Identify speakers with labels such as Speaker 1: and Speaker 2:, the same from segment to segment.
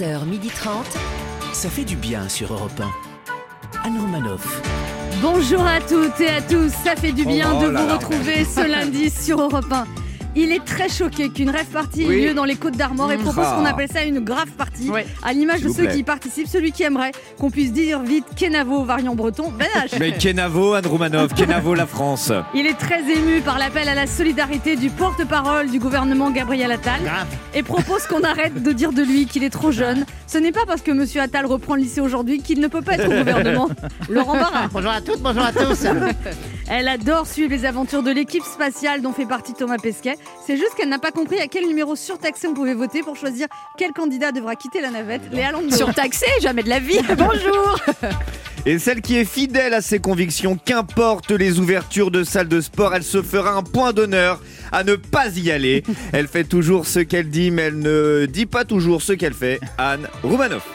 Speaker 1: 11h30. Ça fait du bien sur Europe 1. Anne Romanoff.
Speaker 2: Bonjour à toutes et à tous, ça fait du bien
Speaker 3: Oh
Speaker 2: de
Speaker 3: là
Speaker 2: vous
Speaker 3: là.
Speaker 2: retrouver ce lundi sur Europe 1. Il est très choqué qu'une rêve party ait lieu dans les Côtes d'Armor et propose
Speaker 3: Ah.
Speaker 2: qu'on appelle ça une grave party.
Speaker 3: Ouais.
Speaker 2: À l'image de ceux
Speaker 3: plaît.
Speaker 2: qui y participent, celui qui aimerait qu'on puisse dire vite Kenavo variant breton, Ben H.
Speaker 3: Mais Kenavo, Anne Kenavo, la France.
Speaker 2: Il est très ému par l'appel à la solidarité du porte-parole du gouvernement Gabriel Attal et propose qu'on arrête de dire de lui qu'il est trop jeune. Ce n'est pas parce que Monsieur Attal reprend le lycée aujourd'hui qu'il ne peut pas être au gouvernement. Laurent Barra.
Speaker 4: Bonjour à toutes, bonjour à tous.
Speaker 2: Elle adore suivre les aventures de l'équipe spatiale dont fait partie Thomas Pesquet. C'est juste qu'elle n'a pas compris à quel numéro surtaxé on pouvait voter pour choisir quel candidat devra quitter la navette. Léa Landau.
Speaker 5: Surtaxé, jamais de la vie. Bonjour.
Speaker 3: Et celle qui est fidèle à ses convictions, qu'importe les ouvertures de salles de sport, elle se fera un point d'honneur à ne pas y aller. Elle fait toujours ce qu'elle dit, mais elle ne dit pas toujours ce qu'elle fait. Anne Roumanoff.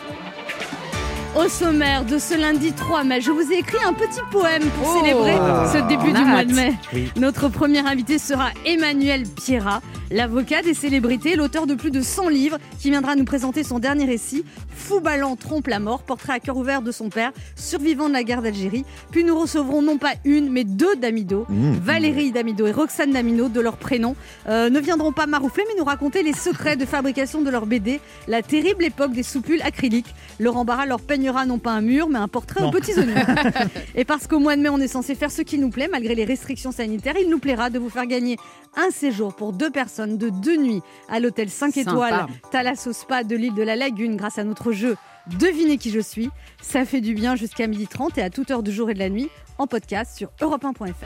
Speaker 2: Au sommaire de ce lundi 3 mai, je vous ai écrit un petit poème pour
Speaker 5: Oh.
Speaker 2: célébrer ce début du mois de mai.
Speaker 3: Oui.
Speaker 2: Notre premier invité sera Emmanuel Pierrat, l'avocat des célébrités, l'auteur de plus de 100 livres, qui viendra nous présenter son dernier récit, Fou Ballant trompe la mort, portrait à cœur ouvert de son père, survivant de la guerre d'Algérie. Puis nous recevrons non pas une, mais deux Damido,
Speaker 3: Mmh.
Speaker 2: Valérie Damido et Roxane Damido, de leur prénom, euh, ne viendront pas maroufler, mais nous raconter les secrets de fabrication de leur BD, la terrible époque des soupules acryliques. Laurent Barra leur peignera non pas un mur, mais un portrait aux petits oignons. et parce qu'au mois de mai, on est censé faire ce qui nous plaît, malgré les restrictions sanitaires, il nous plaira de vous faire gagner un séjour pour deux personnes de deux nuits à l'hôtel 5
Speaker 5: Sympa.
Speaker 2: étoiles Thalasso Spa de l'île de la Lagune grâce à notre jeu Devinez qui je suis. Ça fait du bien jusqu'à 12h30 et à toute heure du jour et de la nuit en podcast sur europe1.fr.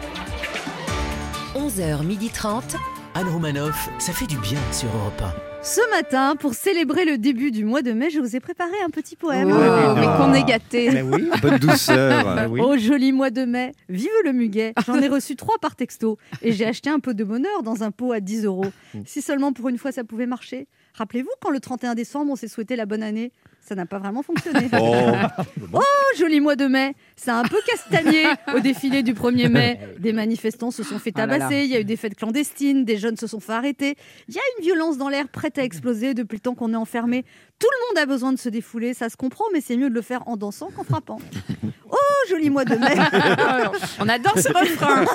Speaker 1: 11h30. Anne Romanoff. Ça fait du bien sur Europe
Speaker 2: Ce matin, pour célébrer le début du mois de mai, je vous ai préparé un petit poème.
Speaker 5: Oh, mais qu'on est gâté.
Speaker 3: Mais oui, bonne douceur.
Speaker 2: Oh joli mois de mai, vive le muguet. J'en ai reçu trois par texto et j'ai acheté un peu de bonheur dans un pot à 10 euros. Si seulement pour une fois ça pouvait marcher. Rappelez-vous quand le 31 décembre on s'est souhaité la bonne année Ça n'a pas vraiment fonctionné.
Speaker 3: Oh.
Speaker 2: Oh, joli mois de mai C'est un peu castagné au défilé du 1er mai. Des manifestants se sont fait
Speaker 5: Ah
Speaker 2: tabasser, il y a eu des fêtes clandestines, des jeunes se sont fait arrêter. Il y a une violence dans l'air prête à exploser depuis le temps qu'on est enfermé. Tout le monde a besoin de se défouler, ça se comprend, mais c'est mieux de le faire en dansant qu'en frappant. Oh, joli mois de mai
Speaker 5: On adore ce refrain.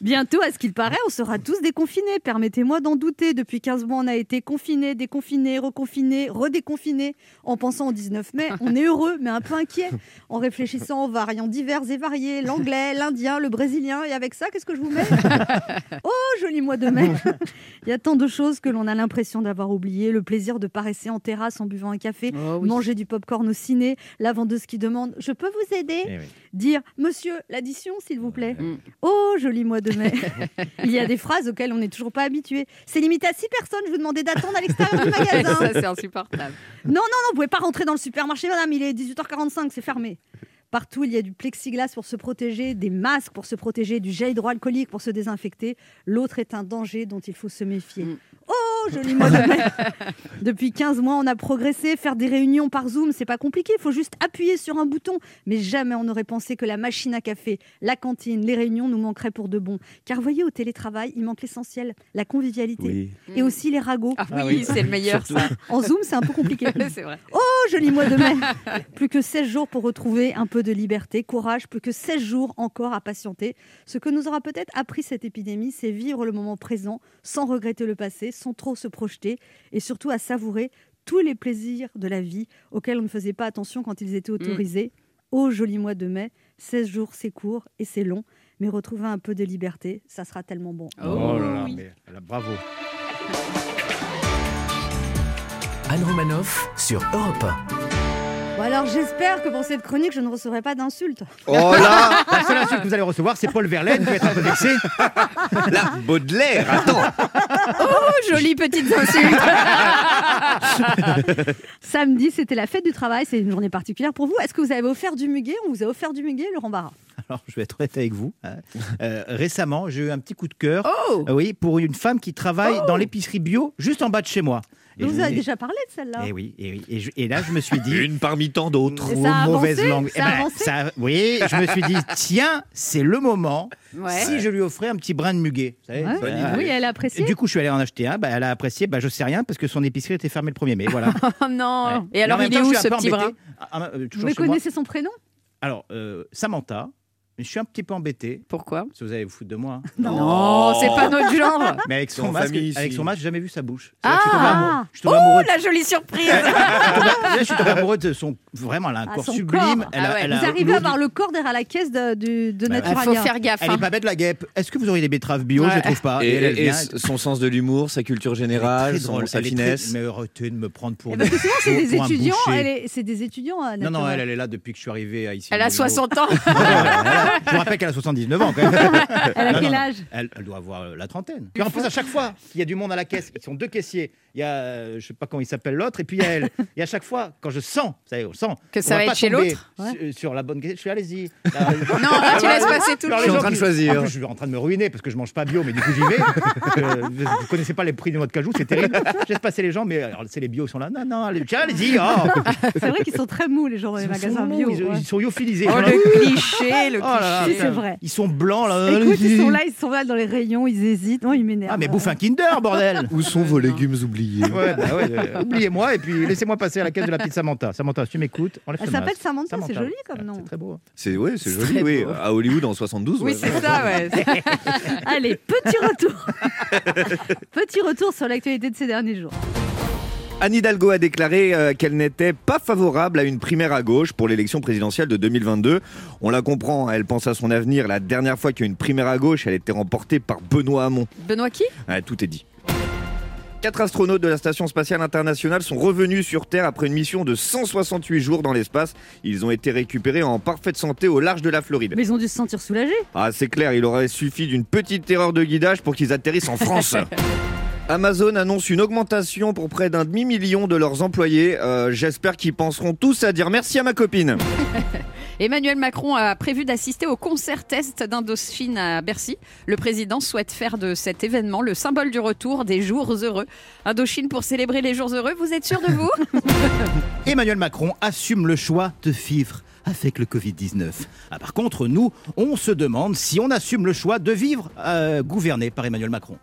Speaker 2: Bientôt, à ce qu'il paraît, on sera tous déconfinés. Permettez-moi d'en douter. Depuis 15 mois, on a été confinés, déconfinés, reconfinés, redéconfinés. En pensant au 19 mai, on est heureux, mais un peu inquiet. En réfléchissant aux variants divers et variés, l'anglais, l'indien, le brésilien. Et avec ça, qu'est-ce que je vous mets? Oh, joli mois de mai Il y a tant de choses que l'on a l'impression d'avoir oubliées. Le plaisir de paresser en terrasse en buvant un café,
Speaker 5: Oh oui.
Speaker 2: manger du popcorn au ciné, la vendeuse qui demande « Je peux vous aider
Speaker 3: Eh oui.
Speaker 2: Dire « Monsieur, l'addition, s'il vous plaît
Speaker 5: Mm.
Speaker 2: Oh, joli mois de mai Il y a des phrases auxquelles on n'est toujours pas habitué. C'est limité à 6 personnes, je vous demandais d'attendre à l'extérieur du magasin.
Speaker 5: Ça, c'est insupportable.
Speaker 2: Non, non, non, vous pouvez pas rentrer dans le supermarché, madame, il est 18h45, c'est fermé. Partout, il y a du plexiglas pour se protéger, des masques pour se protéger, du gel hydroalcoolique pour se désinfecter. L'autre est un danger dont il faut se méfier.
Speaker 5: Mm.
Speaker 2: Oh, joli mois de Depuis 15 mois, on a progressé. Faire des réunions par Zoom, c'est pas compliqué. Il faut juste appuyer sur un bouton. Mais jamais on n'aurait pensé que la machine à café, la cantine, les réunions nous manqueraient pour de bon. Car voyez, au télétravail, il manque l'essentiel, la convivialité.
Speaker 3: Oui.
Speaker 2: Et aussi les ragots.
Speaker 5: Ah oui,
Speaker 3: Ah oui.
Speaker 5: c'est le meilleur, ça.
Speaker 2: En Zoom, c'est un peu compliqué.
Speaker 5: c'est vrai.
Speaker 2: Oh, joli mois de mai Plus que 16 jours pour retrouver un peu de liberté, courage, plus que 16 jours encore à patienter. Ce que nous aura peut-être appris cette épidémie, c'est vivre le moment présent sans regretter le passé, sans trop se projeter et surtout à savourer tous les plaisirs de la vie auxquels on ne faisait pas attention quand ils étaient autorisés. Oh, joli mois de mai 16 jours, c'est court et c'est long, mais retrouver un peu de liberté, ça sera tellement bon.
Speaker 4: Oh là là,
Speaker 5: oui.
Speaker 4: mais là, bravo.
Speaker 1: Anne Romanoff sur Europe
Speaker 2: Bon, alors j'espère que pour cette chronique, je ne recevrai pas d'insultes.
Speaker 3: Oh là
Speaker 4: La seule insulte que vous allez recevoir, c'est Paul Verlaine, va être un peu vexé.
Speaker 3: Là, Baudelaire, attends
Speaker 5: Oh, jolies petites insultes.
Speaker 2: Samedi, c'était la fête du travail, c'est une journée particulière pour vous. Est-ce que vous avez offert du muguet On vous a offert du muguet, Laurent Barra?
Speaker 4: Alors, je vais être honnête avec vous. hein. Euh, récemment, j'ai eu un petit coup de cœur.
Speaker 5: Oh.
Speaker 4: Euh, oui, pour une femme qui travaille dans l'épicerie bio, juste en bas de chez moi. Et
Speaker 2: Vous
Speaker 4: je-
Speaker 2: avez
Speaker 4: et-
Speaker 2: déjà parlé de celle-là.
Speaker 4: Et oui, et oui. Et, je- et là, je me suis dit.
Speaker 3: Une parmi tant d'autres.
Speaker 4: Mauvaise
Speaker 2: avancé
Speaker 4: langue.
Speaker 2: Ça a avancé
Speaker 4: ça oui, je me suis dit, tiens, c'est le moment
Speaker 5: Ouais.
Speaker 4: si je lui offrais un petit brin de muguet. Vous savez,
Speaker 2: Ouais.
Speaker 3: idée.
Speaker 2: Oui, elle a
Speaker 4: Et
Speaker 2: apprécié.
Speaker 4: du coup, je suis allé en acheter un. Bah, elle a apprécié. Bah, je sais rien parce que son épicerie était fermée le 1er mai. Voilà.
Speaker 5: Oh non.
Speaker 4: Ouais.
Speaker 5: Et alors, il est où ce petit brin
Speaker 4: Ah, ah, euh,
Speaker 2: Vous connaissez son prénom?
Speaker 4: Alors, euh, Samantha. Mais je suis un petit peu embêté.
Speaker 5: Pourquoi
Speaker 4: Parce que vous allez vous foutre de moi. hein.
Speaker 5: Non, c'est pas notre genre.
Speaker 4: Mais avec son masque,
Speaker 3: famille,
Speaker 4: avec son masque, j'ai jamais vu sa bouche.
Speaker 5: Ah.
Speaker 4: Je suis tombé amoureux- je
Speaker 5: Oh,
Speaker 4: amoureux. de-
Speaker 5: la jolie surprise.
Speaker 4: je suis tombé- amoureux de son. Vraiment, elle a un
Speaker 2: Ah,
Speaker 4: corps sublime.
Speaker 2: corps.
Speaker 4: Elle a-
Speaker 5: Ah ouais.
Speaker 4: elle
Speaker 2: Vous arrivez à avoir
Speaker 4: du-
Speaker 2: le corps derrière la caisse de, du- de
Speaker 4: Bah,
Speaker 5: Il faut faire gaffe.
Speaker 4: Elle
Speaker 5: hein.
Speaker 4: est pas bête la guêpe. Est-ce que vous auriez des betteraves bio?
Speaker 5: Ouais.
Speaker 4: Je les trouve pas.
Speaker 3: Et,
Speaker 4: elle, elle
Speaker 3: et
Speaker 4: vient.
Speaker 3: s- son sens de l'humour, sa culture générale,
Speaker 4: très
Speaker 3: son-
Speaker 4: drôle,
Speaker 3: sa finesse?
Speaker 4: Mais arrêtez de me prendre pour.
Speaker 2: Et parce que souvent, c'est des étudiants.
Speaker 4: boucher.
Speaker 2: Elle est- C'est des étudiants
Speaker 4: Non, non, elle, est là depuis que je suis arrivé ici.
Speaker 5: Elle a
Speaker 4: au Moulineau.
Speaker 5: 60 ans.
Speaker 4: Je vous rappelle qu'elle a 79 ans quand même.
Speaker 2: Elle a
Speaker 4: Non,
Speaker 2: quel
Speaker 4: non,
Speaker 2: âge
Speaker 4: elle, elle doit avoir euh, la trentaine. Et en plus, à chaque fois qu'il y a du monde à la caisse, ils sont deux caissiers. Il y a, euh, je sais pas comment il s'appelle l'autre, et puis il y a elle. Et à chaque fois, quand je sens, vous savez, on sent
Speaker 5: Que ça va être chez l'autre
Speaker 4: sur, sur la bonne caisse, je suis allez-y.
Speaker 5: Non, là, tu laisses passer tout le
Speaker 4: Alors,
Speaker 3: Je suis en train de choisir.
Speaker 4: Je suis en train de me ruiner parce que je mange pas bio, mais du coup j'y vais. Euh, vous ne connaissez pas les prix de noix de cajou, c'est terrible. Je laisse passer les gens, mais alors, c'est les bio, ils sont là. Non, non, allez-y. oh.
Speaker 2: C'est vrai qu'ils sont très mous, les gens dans les magasins bio.
Speaker 4: ils,
Speaker 2: ouais.
Speaker 4: ils sont lyophilisés.
Speaker 5: Oh, le cliché, le
Speaker 4: Oh là
Speaker 2: Si, c'est vrai.
Speaker 4: Ils sont blancs là.
Speaker 2: Écoute, ils sont là, ils sont là dans les rayons, ils hésitent. Non, ils m'énervent.
Speaker 4: Ah mais bouffe un Kinder, bordel.
Speaker 3: Où sont vos légumes oubliés
Speaker 4: Ouais, bah ouais, euh, oubliez-moi et puis laissez-moi passer à la caisse de la petite Samantha. Samantha, si tu m'écoutes, enlève
Speaker 2: Elle s'appelle. Samantha, c'est joli comme
Speaker 4: Ouais,
Speaker 2: nom.
Speaker 4: C'est très beau. hein.
Speaker 3: C'est ouais, c'est joli, oui.
Speaker 5: beau.
Speaker 3: À Hollywood en 72.
Speaker 5: Oui,
Speaker 3: ouais.
Speaker 5: c'est ça, ouais.
Speaker 2: Allez, petit retour. petit retour sur l'actualité de ces derniers jours.
Speaker 3: Anne Hidalgo a déclaré euh, qu'elle n'était pas favorable à une primaire à gauche pour l'élection présidentielle de 2022. On la comprend, elle pense à son avenir. La dernière fois qu'il y a eu une primaire à gauche, elle était remportée par Benoît Hamon.
Speaker 5: Benoît qui?
Speaker 3: Tout est dit. Quatre astronautes de la Station spatiale internationale sont revenus sur Terre après une mission de 168 jours dans l'espace. Ils ont été récupérés en parfaite santé au large de la Floride.
Speaker 2: Mais ils ont dû se sentir soulagés.
Speaker 3: Ah, c'est clair, il aurait suffi d'une petite erreur de guidage pour qu'ils atterrissent en France. Amazon annonce une augmentation pour près d'un demi-million de leurs employés. Euh, J'espère qu'ils penseront tous à dire merci à ma copine.
Speaker 5: Emmanuel Macron a prévu d'assister au concert test d'Indochine à Bercy. Le président souhaite faire de cet événement le symbole du retour des jours heureux. Indochine pour célébrer les jours heureux, vous êtes sûr de vous
Speaker 4: Emmanuel Macron assume le choix de vivre avec le Covid-19. Ah, par contre, nous, on se demande si on assume le choix de vivre euh, gouverné par Emmanuel Macron.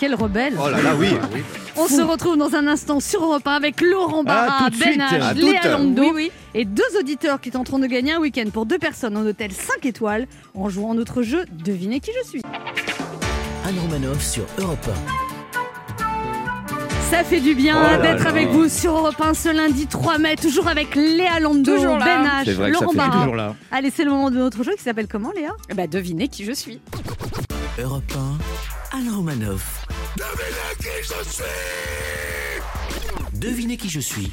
Speaker 2: Quel rebelle.
Speaker 3: Oh là là, oui.
Speaker 2: On se retrouve dans un instant sur Europe 1 avec Laurent Barra,
Speaker 4: Ah, suite.
Speaker 2: Ben H,
Speaker 3: À
Speaker 2: Léa. Lando
Speaker 5: Oui, oui.
Speaker 2: et deux auditeurs qui tenteront de gagner un week-end pour deux personnes en hôtel 5 étoiles en jouant notre jeu Devinez qui je suis.
Speaker 1: Anne Romanoff sur Europe
Speaker 2: Ça fait du bien
Speaker 3: Oh
Speaker 2: d'être avec vous sur Europe 1 ce lundi 3 mai, toujours avec Léa Lando,
Speaker 5: Toujours.
Speaker 2: Ben H, Laurent Barra.
Speaker 4: Toujours là.
Speaker 2: Allez, c'est le moment de notre jeu qui s'appelle comment Léa?
Speaker 5: Eh ben, Devinez qui je suis.
Speaker 1: 1. Europe 1. Anne Romanoff. Devinez qui je suis.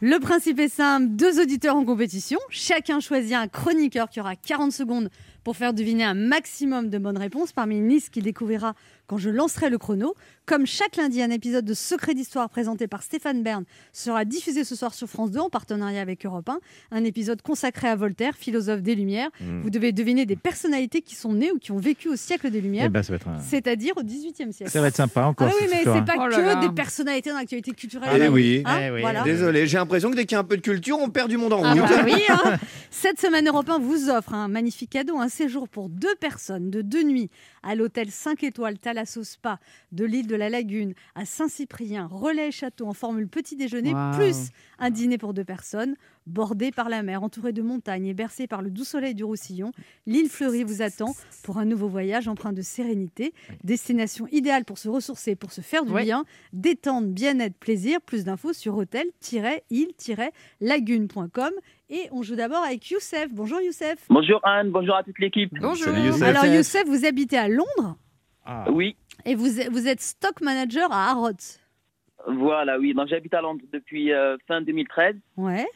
Speaker 2: Le principe est simple, deux auditeurs en compétition, chacun choisit un chroniqueur qui aura 40 secondes pour faire deviner un maximum de bonnes réponses parmi une liste qu'il découvrira quand je lancerai le chrono. Comme chaque lundi, un épisode de Secret d'Histoire présenté par Stéphane Bern sera diffusé ce soir sur France 2 en partenariat avec Europe 1. Un épisode consacré à Voltaire, philosophe des Lumières.
Speaker 3: Mm.
Speaker 2: Vous devez deviner des personnalités qui sont nées ou qui ont vécu au siècle des Lumières,
Speaker 4: ben, ça va être, un-
Speaker 2: c'est-à-dire au XVIIIe siècle.
Speaker 4: ça va être sympa
Speaker 2: Ah
Speaker 4: encore.
Speaker 2: oui,
Speaker 4: cette
Speaker 2: mais c'est pas
Speaker 5: Oh là
Speaker 2: que
Speaker 5: là.
Speaker 2: des personnalités dans l'actualité culturelle.
Speaker 3: Eh oui.
Speaker 2: Hein,
Speaker 4: Eh oui.
Speaker 2: voilà.
Speaker 3: Désolé, j'ai l'impression que dès qu'il y a un peu de culture, on perd du monde en
Speaker 2: Ah
Speaker 3: route.
Speaker 2: bah oui, hein. Cette semaine, Europe 1 vous offre un magnifique cadeau, un séjour pour deux personnes de deux nuits à l'hôtel 5 étoiles Thalasso Spa de l'île de la Lagune à Saint-Cyprien, relais et château en formule petit déjeuner, plus un dîner pour deux personnes, bordé par la mer, entouré de montagnes et bercé par le doux soleil du Roussillon. L'île fleurie vous attend pour un nouveau voyage empreint de sérénité. Destination idéale pour se ressourcer, pour se faire du
Speaker 5: Ouais.
Speaker 2: bien, détente, bien-être, plaisir. Plus d'infos sur hôtel-île-lagune.com. Et on joue d'abord avec Youssef. Bonjour Youssef.
Speaker 6: Bonjour Anne, bonjour à toute l'équipe.
Speaker 5: Bonjour.
Speaker 3: Salut Youssef.
Speaker 2: Alors Youssef, vous habitez à Londres
Speaker 4: Ah.
Speaker 6: Oui,
Speaker 2: et vous, êtes- vous êtes stock manager à Harrods.
Speaker 6: voilà, oui. Donc j'habite à Londres depuis euh, fin 2013
Speaker 2: Ouais,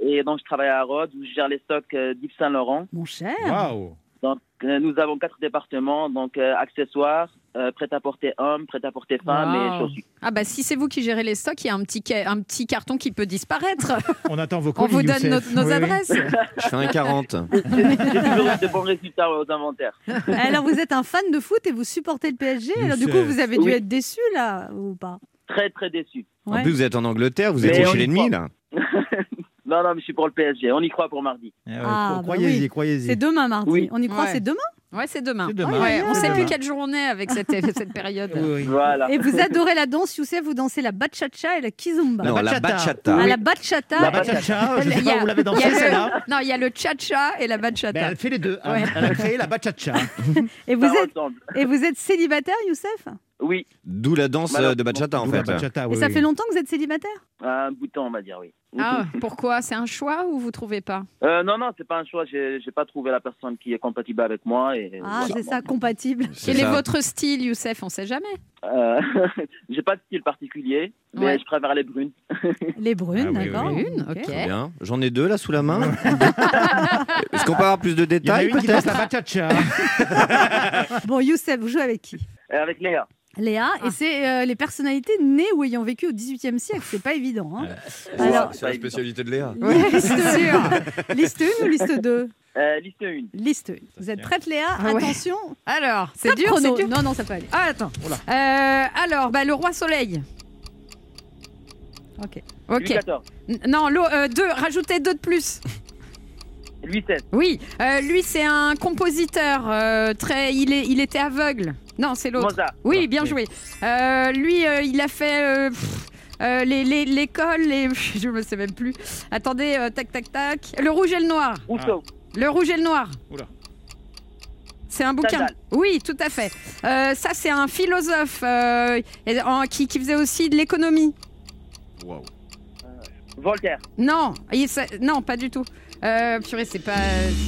Speaker 6: et donc je travaille à Rhodes où je gère les stocks euh, d'Yves Saint Laurent.
Speaker 2: mon cher.
Speaker 4: Waouh.
Speaker 6: Donc euh, nous avons quatre départements, donc euh, accessoires, euh, prêt-à-porter homme, prêt-à-porter femme
Speaker 5: Wow.
Speaker 6: et chaussures.
Speaker 5: Ah bah si c'est vous qui gérez les stocks, il y a un petit, ca- un petit carton qui peut disparaître.
Speaker 4: On attend vos
Speaker 5: On
Speaker 4: colis,
Speaker 5: vous donne nos,
Speaker 4: Youssef.
Speaker 5: nos
Speaker 4: Oui, oui.
Speaker 5: adresses.
Speaker 3: Je fais un 40.
Speaker 6: J'ai toujours eu de bons résultats aux inventaires.
Speaker 2: Alors, vous êtes un fan de foot et vous supportez le PSG. Alors, du coup, vous avez dû
Speaker 6: Oui.
Speaker 2: être déçu, là, ou pas?
Speaker 6: Très, très déçu.
Speaker 3: En plus, vous êtes en Angleterre, vous êtes
Speaker 6: on
Speaker 3: chez l'ennemi, là.
Speaker 6: Non, non, mais je suis pour le PSG. On y croit pour mardi.
Speaker 4: Ah ouais,
Speaker 2: Ah, bah
Speaker 4: croyez-y,
Speaker 2: oui.
Speaker 4: croyez-y.
Speaker 2: C'est demain, mardi.
Speaker 6: Oui.
Speaker 2: On y croit,
Speaker 5: Ouais.
Speaker 2: c'est demain?
Speaker 5: Ouais, c'est demain. Ouais, on
Speaker 4: C'est
Speaker 5: sait plus quelle journée avec cette, cette période.
Speaker 4: Oui, oui.
Speaker 6: Voilà.
Speaker 2: Et vous adorez la danse, Youssef, vous dansez la bachata et la kizomba.
Speaker 3: Non, la
Speaker 4: bachata.
Speaker 3: bachata.
Speaker 2: Ah, la bachata.
Speaker 4: La bachata, je
Speaker 5: Il
Speaker 4: sais
Speaker 5: y
Speaker 4: pas
Speaker 5: a-
Speaker 4: où vous l'avez
Speaker 5: il y a
Speaker 4: dansé
Speaker 5: le-
Speaker 4: celle-là.
Speaker 5: Non, il y a le cha-cha et la
Speaker 4: Ben,
Speaker 5: bachata.
Speaker 4: elle fait les deux. hein.
Speaker 5: Ouais.
Speaker 4: Elle a créé la bachata.
Speaker 2: Et vous,
Speaker 6: Ça
Speaker 2: êtes, et vous êtes célibataire, Youssef?
Speaker 6: Oui,
Speaker 3: D'où la danse euh, de bachata, en fait.
Speaker 4: bachata,
Speaker 2: Et
Speaker 4: oui,
Speaker 2: ça
Speaker 4: oui.
Speaker 2: fait longtemps que vous êtes célibataire?
Speaker 6: Un bout de temps, on va dire, oui.
Speaker 5: Ah, pourquoi? C'est un choix ou vous trouvez pas?
Speaker 6: Euh, non, non, c'est pas un choix. J'ai j'ai pas trouvé la personne qui est compatible avec moi. Et
Speaker 2: Ah,
Speaker 6: voilà.
Speaker 2: c'est ça, compatible.
Speaker 5: Quel est votre style, Youssef? On sait jamais.
Speaker 6: Euh, j'ai pas de style particulier, mais
Speaker 5: Ouais.
Speaker 6: je préfère les brunes.
Speaker 2: Les brunes,
Speaker 4: Ah oui,
Speaker 2: d'accord.
Speaker 5: oui. Une, ok.
Speaker 3: Très bien. J'en ai deux là sous la main. Est-ce qu'on peut avoir plus de
Speaker 4: Il y en a
Speaker 3: détails
Speaker 4: une qui la bachata.
Speaker 2: Bon, Youssef, vous jouez avec qui?
Speaker 6: Et avec Léa.
Speaker 2: Léa,
Speaker 5: Ah.
Speaker 2: et c'est euh, les personnalités nées ou ayant vécu au XVIIIe siècle, c'est pas évident. Hein. Alors,
Speaker 3: C'est la spécialité de Léa.
Speaker 2: liste, liste 1 ou liste 2
Speaker 6: Euh, liste 1.
Speaker 2: Liste 1. Vous êtes prête Léa
Speaker 5: Ah ouais.
Speaker 2: Attention,
Speaker 5: Alors, c'est dur, c'est dur.
Speaker 2: Non, non, ça peut aller.
Speaker 5: Ah, attends. Euh, alors, bah, le roi soleil.
Speaker 2: Ok.
Speaker 5: Ok.
Speaker 6: Louis 14.
Speaker 5: N- Non, l'eau, euh, deux. Rajoutez deux de plus.
Speaker 6: Louis 16.
Speaker 5: Oui. Euh, lui, c'est un compositeur. euh, très. Il est. Il était aveugle. Non, c'est l'autre.
Speaker 6: Mozart.
Speaker 5: Oui, bien joué. Euh, lui, euh, il a fait. euh, les- les- l'école, les, je me sais même plus. Attendez, euh, tac, tac, tac. Le rouge et le noir.
Speaker 6: Rousseau.
Speaker 5: Le rouge et le noir.
Speaker 4: Oula.
Speaker 5: C'est un bouquin.
Speaker 6: Stendhal.
Speaker 5: Oui, tout à fait. Euh, ça, c'est un philosophe euh, et- en- qui, qui faisait aussi de l'économie.
Speaker 6: Voltaire.
Speaker 5: Non, il- ça- non, pas du tout. Euh, purée, c'est pas.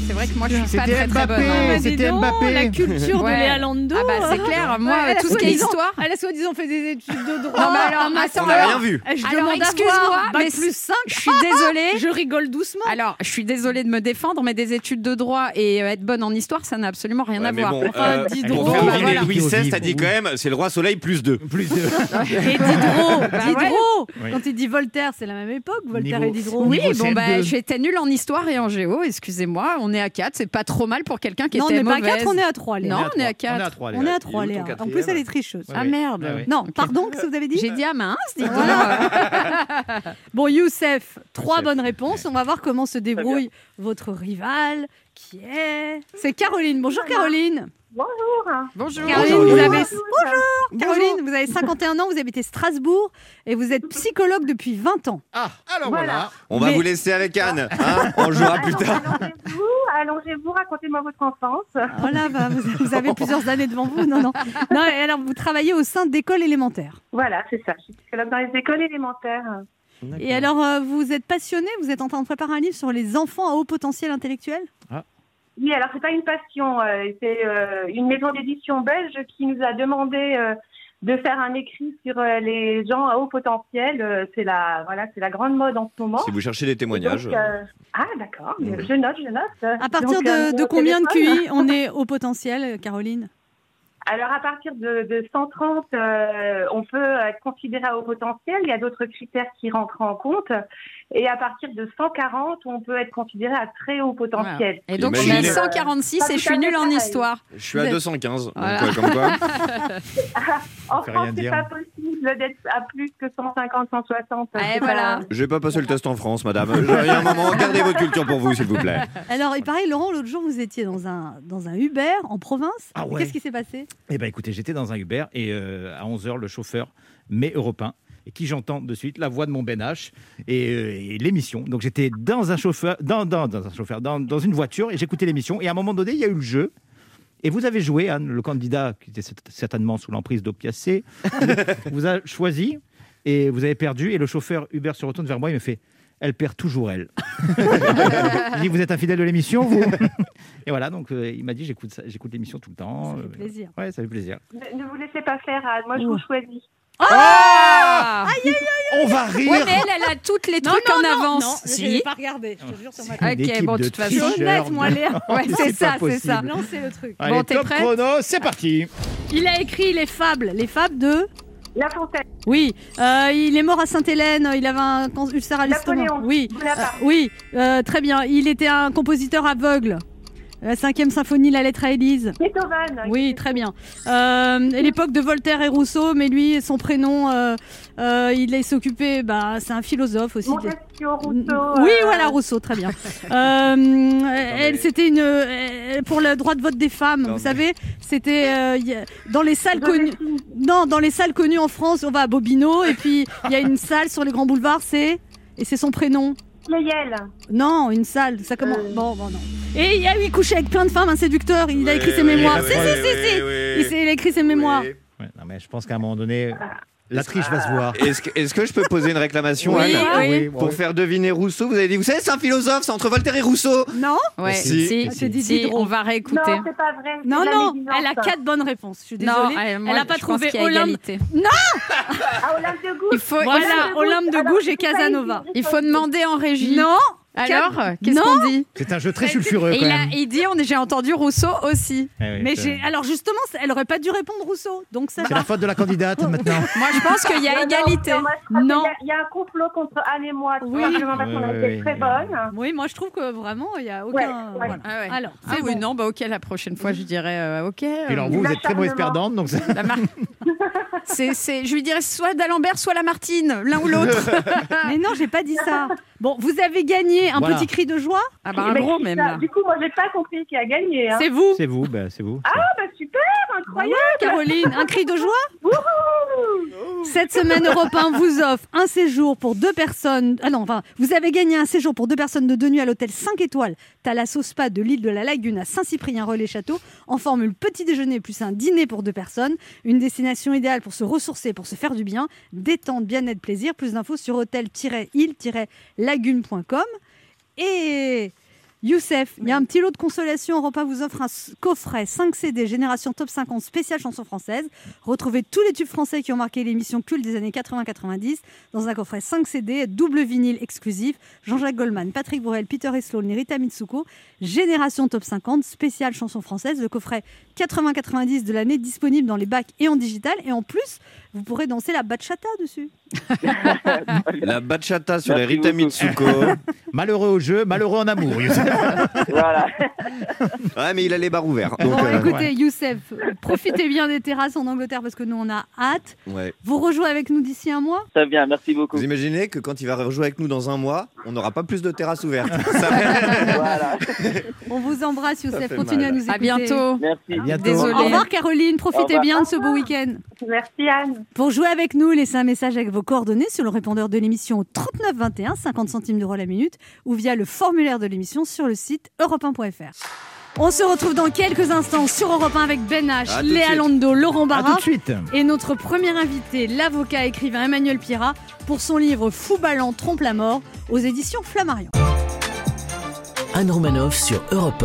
Speaker 5: C'est vrai que moi, je suis pas
Speaker 4: C'était
Speaker 5: très très bonne. Hein.
Speaker 4: Mais c'était Mbappé.
Speaker 2: La culture
Speaker 5: Ouais.
Speaker 2: de Léa Lando.
Speaker 5: Ah bah c'est clair. Moi,
Speaker 2: Ouais, elle a
Speaker 5: tout ce qui est
Speaker 2: soi-disant-
Speaker 5: histoire.
Speaker 2: Elle a soi-disant fait des études de droit.
Speaker 5: Non, mais alors,
Speaker 2: Ah,
Speaker 5: attends,
Speaker 3: On n'a
Speaker 5: alors-
Speaker 3: rien vu.
Speaker 2: Je
Speaker 5: Alors,
Speaker 2: demande à
Speaker 5: excuse-moi,
Speaker 2: voir, bac
Speaker 5: mais
Speaker 2: plus 5.
Speaker 5: Je suis désolée.
Speaker 2: Je rigole doucement.
Speaker 5: Alors, je suis désolée de me défendre, mais des études de droit et euh, être bonne en histoire, ça n'a absolument rien
Speaker 3: Ouais,
Speaker 5: à
Speaker 3: mais
Speaker 5: voir.
Speaker 3: bon,
Speaker 2: Enfin,
Speaker 3: euh,
Speaker 2: Diderot,
Speaker 3: pour faire
Speaker 2: bah
Speaker 3: deviner
Speaker 2: voilà.
Speaker 3: Louis XVI, t'as dit quand même, c'est le roi soleil plus 2.
Speaker 4: Plus de.
Speaker 2: Et Diderot,
Speaker 5: Bah
Speaker 2: Diderot.
Speaker 4: Oui.
Speaker 2: Quand il dit Voltaire, c'est la même époque, Voltaire
Speaker 4: Niveau-
Speaker 2: et Diderot.
Speaker 5: Oui,
Speaker 4: Niveau
Speaker 5: bon, bah,
Speaker 4: CM2.
Speaker 5: j'étais nulle en histoire et en géo, excusez-moi. On est à 4, c'est pas trop mal pour quelqu'un qui
Speaker 2: non, on
Speaker 5: était
Speaker 2: n'est pas à
Speaker 5: mauvaise.
Speaker 2: 4, on est à 3, Léa.
Speaker 5: Non, on est à
Speaker 4: trois. On est à
Speaker 5: 4.
Speaker 4: trois,
Speaker 2: On est à 3,
Speaker 3: Il est où,
Speaker 2: Léa. En plus, elle est tricheuse.
Speaker 4: Ouais,
Speaker 5: Ah merde.
Speaker 4: Ouais, ouais.
Speaker 2: Non, pardon, qu'est-ce que vous avez dit
Speaker 5: J'ai dit ah mince, dis donc.
Speaker 2: Bon, Youssef, trois
Speaker 4: Youssef.
Speaker 2: bonnes réponses. On va voir comment se débrouille votre rival, qui est... C'est Caroline. Bonjour Caroline.
Speaker 5: Bonjour.
Speaker 2: Caroline,
Speaker 4: Bonjour.
Speaker 2: vous avez... Bonjour. Caroline, vous avez 51 ans, vous habitez Strasbourg et vous êtes psychologue depuis 20 ans.
Speaker 4: Ah, alors voilà.
Speaker 3: On va
Speaker 2: Mais-
Speaker 3: vous laisser avec Anne. hein On jouera plus tard.
Speaker 7: Allongez-vous, allongez-vous, racontez-moi votre enfance.
Speaker 2: Voilà, bah, vous, vous avez plusieurs années devant vous. Non, non. Non, et alors, vous travaillez au sein d'écoles élémentaires.
Speaker 7: Voilà, c'est ça. Je suis psychologue dans les écoles élémentaires.
Speaker 2: Et alors, euh, vous êtes passionné, vous êtes en train de préparer un livre sur les enfants à haut potentiel intellectuel?
Speaker 7: Oui, alors c'est pas une passion, euh, c'est euh, une maison d'édition belge qui nous a demandé euh, de faire un écrit sur euh, les gens à haut potentiel. Euh, c'est la voilà, c'est la grande mode en ce moment.
Speaker 3: Si vous cherchez des témoignages.
Speaker 7: Donc, euh, ah d'accord, je note, je note.
Speaker 2: À partir
Speaker 7: Donc, euh,
Speaker 2: de, combien de. QI on est au potentiel, Caroline?
Speaker 7: Alors à partir de, de 130, euh, on peut être considéré à haut potentiel. Il y a d'autres critères qui rentrent en compte. Et à partir de 140, on peut être considéré à très haut potentiel.
Speaker 5: Et donc, je suis à
Speaker 3: Imaginez.
Speaker 5: 146
Speaker 7: Pas
Speaker 5: et je suis nulle en histoire.
Speaker 3: Je suis à 215. donc,
Speaker 5: Voilà.
Speaker 3: euh, comme quoi.
Speaker 7: En France, c'est pas possible d'être à plus que 150, 160.
Speaker 5: Eh,
Speaker 7: C'est
Speaker 5: voilà.
Speaker 3: vais pas passer le test en France, madame. Il y a un moment, gardez votre culture pour vous, s'il vous plaît.
Speaker 2: Alors, il paraît, Laurent, l'autre jour, vous étiez dans un, dans un Uber en province.
Speaker 4: Ah ouais.
Speaker 2: Qu'est-ce qui s'est passé?
Speaker 4: Eh ben écoutez, j'étais dans un Uber et euh, à 11h, le chauffeur met Europe 1 et qui j'entends de suite la voix de mon Ben H et, euh, et l'émission. Donc j'étais dans un chauffeur, dans, dans, dans un chauffeur, dans, dans une voiture et j'écoutais l'émission. Et à un moment donné, il y a eu le jeu. Et vous avez joué, Anne, le candidat qui était certainement sous l'emprise d'opiacés, vous a choisi et vous avez perdu. Et le chauffeur Uber se retourne vers moi, il me fait Elle perd toujours, elle. il dit Vous êtes un fidèle de l'émission, vous Et voilà, donc euh, il m'a dit J'écoute ça- j'écoute l'émission tout le temps.
Speaker 2: Ça fait plaisir.
Speaker 4: Ouais, ça fait plaisir.
Speaker 7: Ne, ne vous laissez pas faire, Anne. Moi, je vous choisis.
Speaker 5: Ah
Speaker 4: On va rire.
Speaker 5: Ouais, mais elle, elle a toutes les trucs
Speaker 2: non,
Speaker 5: en
Speaker 2: non,
Speaker 5: avance.
Speaker 2: non, je
Speaker 5: Si.
Speaker 2: l'ai pas regardé, je te jure sur ma
Speaker 4: Une
Speaker 5: Ok,
Speaker 4: équipe
Speaker 5: bon, de
Speaker 4: de
Speaker 5: toute façon.
Speaker 4: Tricheurs.
Speaker 2: honnête, moi, Léa.
Speaker 5: Ouais, c'est
Speaker 4: C'est
Speaker 5: ça,
Speaker 4: pas
Speaker 5: c'est ça.
Speaker 4: possible.
Speaker 2: Non, c'est le truc.
Speaker 4: Allez,
Speaker 5: Bon, t'es
Speaker 4: top
Speaker 5: prête
Speaker 4: chrono, c'est parti.
Speaker 2: Il a écrit les fables, les fables de.
Speaker 7: La Fontaine.
Speaker 2: Oui, euh, il est mort à Sainte-Hélène, il avait un can- ulcère à l'estomac.
Speaker 7: Napoléon.
Speaker 2: Oui,
Speaker 7: Bonaparte.
Speaker 2: Euh, oui, euh, très bien. Il était un compositeur aveugle. La cinquième symphonie, la lettre à Élise.
Speaker 7: Beethoven.
Speaker 2: Oui, très bien. Euh, à l'époque de Voltaire et Rousseau, mais lui, son prénom, euh, euh, il s'est occupé, bah, c'est un philosophe aussi.
Speaker 7: Montesquieu, Rousseau.
Speaker 2: Oui,
Speaker 7: euh,
Speaker 2: voilà, Rousseau, très bien. Euh, elle, c'était une pour le droit de vote des femmes.
Speaker 3: Non,
Speaker 2: vous
Speaker 3: mais-
Speaker 2: savez, c'était euh, dans les salles connues. Non, dans les salles connues en France, on va à Bobino et puis il y a une salle sur les grands boulevards, c'est et c'est son prénom.
Speaker 7: Pleyel.
Speaker 2: Non, une salle, ça commence.
Speaker 7: Euh.
Speaker 2: Bon, bon, non. Et il a eu couché avec plein de femmes, un séducteur. Il a écrit ses mémoires. si, si, si, si. Il, a écrit ses mémoires.
Speaker 4: Ouais, non, mais je pense qu'à un moment donné, la triche va se voir.
Speaker 3: Est-ce que, je peux poser une réclamation
Speaker 5: Oui,
Speaker 3: Anne
Speaker 5: oui.
Speaker 3: Pour faire deviner Rousseau, vous avez dit, vous savez, c'est un philosophe, c'est entre Voltaire et Rousseau.
Speaker 2: Non,
Speaker 5: Ouais,
Speaker 3: Si.
Speaker 5: si,
Speaker 2: Ah,
Speaker 5: si,
Speaker 2: Dront.
Speaker 5: on va réécouter.
Speaker 7: Non, c'est pas vrai.
Speaker 2: non,
Speaker 7: de
Speaker 2: non. Elle a quatre bonnes réponses. Je suis désolée.
Speaker 5: Non, elle, moi,
Speaker 2: elle a pas trouvé Olympe.
Speaker 5: égalité.
Speaker 7: Ah, Olympe de Gouges.
Speaker 5: Il faut,
Speaker 2: Voilà,
Speaker 5: il faut-
Speaker 2: Olympe de Gouges et Casanova.
Speaker 5: il faut demander en régie.
Speaker 2: Non.
Speaker 5: Alors, qu'est-ce qu'on dit
Speaker 4: C'est un jeu très sulfureux
Speaker 5: Et
Speaker 4: quand
Speaker 5: il, a, il dit, on, j'ai entendu Rousseau aussi.
Speaker 4: Eh oui,
Speaker 2: Mais
Speaker 4: c'est-
Speaker 2: j'ai. Alors justement, elle aurait pas dû répondre Rousseau. Donc ça.
Speaker 4: C'est la faute de la candidate maintenant.
Speaker 5: Moi, je pense qu'il y a
Speaker 7: Non, non,
Speaker 5: égalité.
Speaker 7: non, moi, je crois
Speaker 2: Non.
Speaker 7: qu'il y a- Il y, a un complot contre Anne et moi. tout
Speaker 2: Oui.
Speaker 7: simplement parce qu'on a
Speaker 4: Oui,
Speaker 7: été
Speaker 4: oui,
Speaker 7: très
Speaker 4: oui.
Speaker 7: bonne.
Speaker 2: Oui, moi je trouve que vraiment il y a aucun.
Speaker 7: Ouais, ouais.
Speaker 2: voilà.
Speaker 5: Ah ouais.
Speaker 2: Alors,
Speaker 5: Ah
Speaker 2: c'est
Speaker 5: oui,
Speaker 2: bon.
Speaker 5: non, bah ok, la prochaine fois, je dirais euh, ok.
Speaker 4: Et alors
Speaker 5: euh,
Speaker 4: vous, vous êtes très mauvaise perdante, donc ça-
Speaker 5: la mar- c'est, c'est, je lui dirais soit d'Alembert, soit la Martine, l'un ou l'autre.
Speaker 2: Mais non, j'ai pas dit ça. Bon, vous avez gagné un
Speaker 4: Voilà.
Speaker 2: petit cri de joie?
Speaker 5: Ah bah un
Speaker 7: ben,
Speaker 5: gros même là.
Speaker 7: Du coup, moi, j'ai pas compris qui a gagné. Hein.
Speaker 2: C'est vous,
Speaker 4: c'est vous, bah, c'est vous.
Speaker 7: Ah, bah, super, incroyable.
Speaker 2: Caroline. Un cri de joie?
Speaker 7: Wouhou.
Speaker 2: Cette semaine, Europe 1 vous offre un séjour pour deux personnes. Ah non, enfin, vous avez gagné un séjour pour deux personnes de deux nuits à l'hôtel 5 étoiles Thalasso Spa de l'île de la Lagune à Saint-Cyprien-Relais-Château en formule petit déjeuner plus un dîner pour deux personnes. Une destination idéale pour se ressourcer, pour se faire du bien, détente, bien-être, plaisir. Plus d'infos sur hôtel-île-lagune.com. Et Youssef, il y a un petit lot de consolation. Europa vous offre un coffret 5 CD Génération Top 50 spéciale chanson française. Retrouvez tous les tubes français qui ont marqué l'émission culte des années 80-90 dans un coffret 5 CD, double vinyle exclusif. Jean-Jacques Goldman, Patrick Bruel, Peter Eslow, Rita Mitsuko. Génération Top 50 spéciale chanson française. Le coffret 80-90 de l'année disponible dans les bacs et en digital. Et en plus, vous pourrez danser la bachata dessus.
Speaker 3: La bachata sur les
Speaker 6: Merci beaucoup.
Speaker 3: Mitsuko.
Speaker 4: Malheureux au jeu, malheureux en amour. Youssef.
Speaker 6: Voilà.
Speaker 3: ouais, mais il a les bars ouverts. Donc,
Speaker 2: Bon,
Speaker 3: euh,
Speaker 2: écoutez, Youssef, profitez bien des terrasses en Angleterre parce que nous, on a hâte.
Speaker 3: ouais.
Speaker 2: Vous rejouez avec nous d'ici un mois?
Speaker 6: Très bien, merci beaucoup.
Speaker 3: Vous imaginez que quand il va rejouer avec nous dans un mois, on n'aura pas plus de terrasses ouvertes. Ça-
Speaker 6: Voilà.
Speaker 2: On vous embrasse, Youssef. Continuez
Speaker 3: mal.
Speaker 2: à nous écouter.
Speaker 5: À bientôt.
Speaker 6: Merci.
Speaker 4: bientôt.
Speaker 5: Désolée.
Speaker 2: Au revoir, Caroline. Profitez
Speaker 6: revoir.
Speaker 2: bien de ce beau week-end.
Speaker 7: Merci, Anne.
Speaker 2: Pour jouer avec nous, laissez un message avec vos coordonnées sur le répondeur de l'émission au 39 21, 50 centimes d'euros la minute, ou via le formulaire de l'émission sur le site europe1.fr. On se retrouve dans quelques instants sur Europe 1 avec Ben H, Léa. Lando, Laurent Barra et notre premier invité, l'avocat écrivain Emmanuel Pierrat, pour son livre Fou ballant trompe la mort aux éditions Flammarion.
Speaker 1: Anne Romanoff sur Europe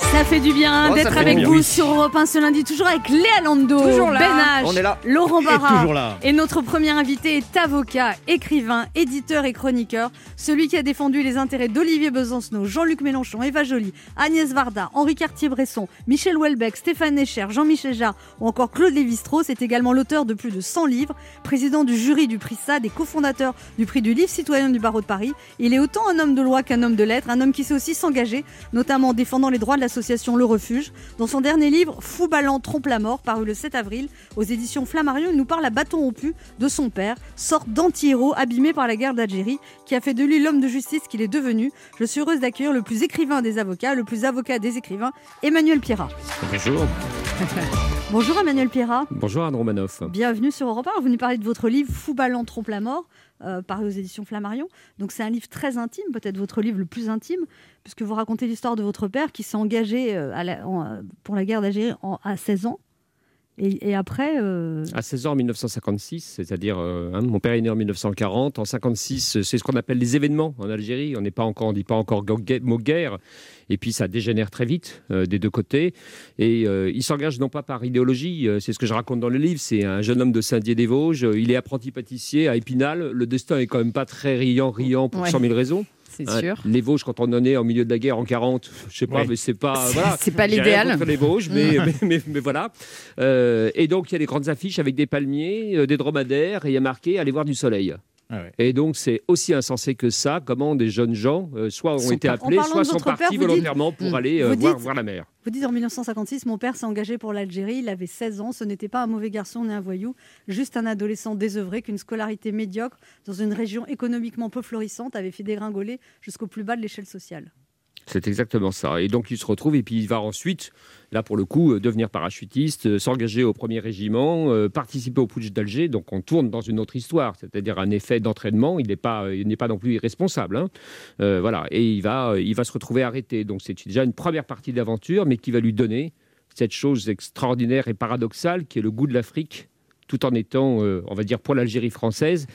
Speaker 2: Ça fait du bien
Speaker 3: Oh,
Speaker 2: d'être avec
Speaker 3: bien.
Speaker 2: vous
Speaker 3: Oui.
Speaker 2: sur Europe 1 ce lundi, toujours avec Léa Lando. Ben H,
Speaker 3: On est là.
Speaker 2: Laurent Barra.
Speaker 4: là.
Speaker 2: Et notre premier invité est avocat, écrivain, éditeur et chroniqueur, celui qui a défendu les intérêts d'Olivier Besancenot, Jean-Luc Mélenchon, Eva Joly, Agnès Varda, Henri Cartier-Bresson, Michel Houellebecq, Stéphane Echer, Jean-Michel Jarre ou encore Claude Lévi-Strauss est également l'auteur de plus de 100 livres, président du jury du prix SAD et cofondateur du prix du livre citoyen du barreau de Paris. Il est autant un homme de loi qu'un homme de lettres, un homme qui sait aussi s'engager, notamment en défendant les droits de l'association Le Refuge. Dans son dernier livre, Fou ballant trompe la mort, paru le 7 avril aux éditions Flammarion, il nous parle à bâton rompu de son père, sorte d'anti-héros abîmé par la guerre d'Algérie, qui a fait de lui l'homme de justice qu'il est devenu. Je suis heureuse d'accueillir le plus écrivain des avocats, le plus avocat des écrivains, Emmanuel Pierrat.
Speaker 8: Bonjour.
Speaker 2: Bonjour Emmanuel Pierrat,
Speaker 8: Bonjour Anne Romanoff.
Speaker 2: bienvenue sur Europe 1. Vous nous parlez de votre livre Fou ballant trompe la mort, euh, paru aux éditions Flammarion. Donc c'est un livre très intime, peut-être votre livre le plus intime, puisque vous racontez l'histoire de votre père qui s'est engagé euh, euh, pour la guerre d'Algérie à 16 ans. Et, après, euh,
Speaker 8: À 16 ans en 1956, c'est-à-dire hein, mon père est né en 1940. En 56, c'est ce qu'on appelle les événements en Algérie. On n'est pas encore, on dit pas encore mot guerre. Et puis ça dégénère très vite euh, des deux côtés. Et euh, il s'engage non pas par idéologie, euh, c'est ce que je raconte dans le livre. C'est un jeune homme de Saint-Dié-des-Vosges. Il est apprenti pâtissier à Épinal. Le destin est quand même pas très riant, riant pour
Speaker 5: Ouais.
Speaker 8: 100 000 raisons.
Speaker 5: C'est
Speaker 8: Hein,
Speaker 5: sûr.
Speaker 8: Les Vosges, quand on en est en milieu de la guerre en 40, je sais pas,
Speaker 4: Oui.
Speaker 8: mais c'est pas.
Speaker 5: C'est-
Speaker 8: Voilà.
Speaker 5: c'est pas l'idéal.
Speaker 8: les Vosges, mais, mais, mais- mais voilà. Euh, et donc, il y a des grandes affiches avec des palmiers, euh, des dromadaires, et il y a marqué Allez voir du soleil.
Speaker 4: Ah ouais.
Speaker 8: Et donc, c'est aussi insensé que ça, comment des jeunes gens, euh, soit ont
Speaker 5: Sont
Speaker 8: été appelés, soit sont partis
Speaker 2: père, vous dites-
Speaker 8: volontairement pour
Speaker 5: Mm.
Speaker 8: aller euh, voir,
Speaker 2: dites-
Speaker 8: voir la mer.
Speaker 2: vous dites en 1956, mon père s'est engagé pour l'Algérie. Il avait 16 ans. Ce n'était pas un mauvais garçon ni un voyou, juste un adolescent désœuvré qu'une scolarité médiocre dans une région économiquement peu florissante avait fait dégringoler jusqu'au plus bas de l'échelle sociale.
Speaker 8: C'est exactement ça. Et donc, il se retrouve et puis il va ensuite, là pour le coup, euh, devenir parachutiste, euh, s'engager au premier régiment, euh, participer au putsch d'Alger. Donc, on tourne dans une autre histoire, c'est-à-dire un effet d'entraînement. Il n'est pas, n'est pas non plus irresponsable. hein. Voilà. Et il va, il va se retrouver arrêté. Donc, c'est déjà une première partie de l'aventure, mais qui va lui donner cette chose extraordinaire et paradoxale qui est le goût de l'Afrique tout en étant, on va dire, pour l'Algérie française,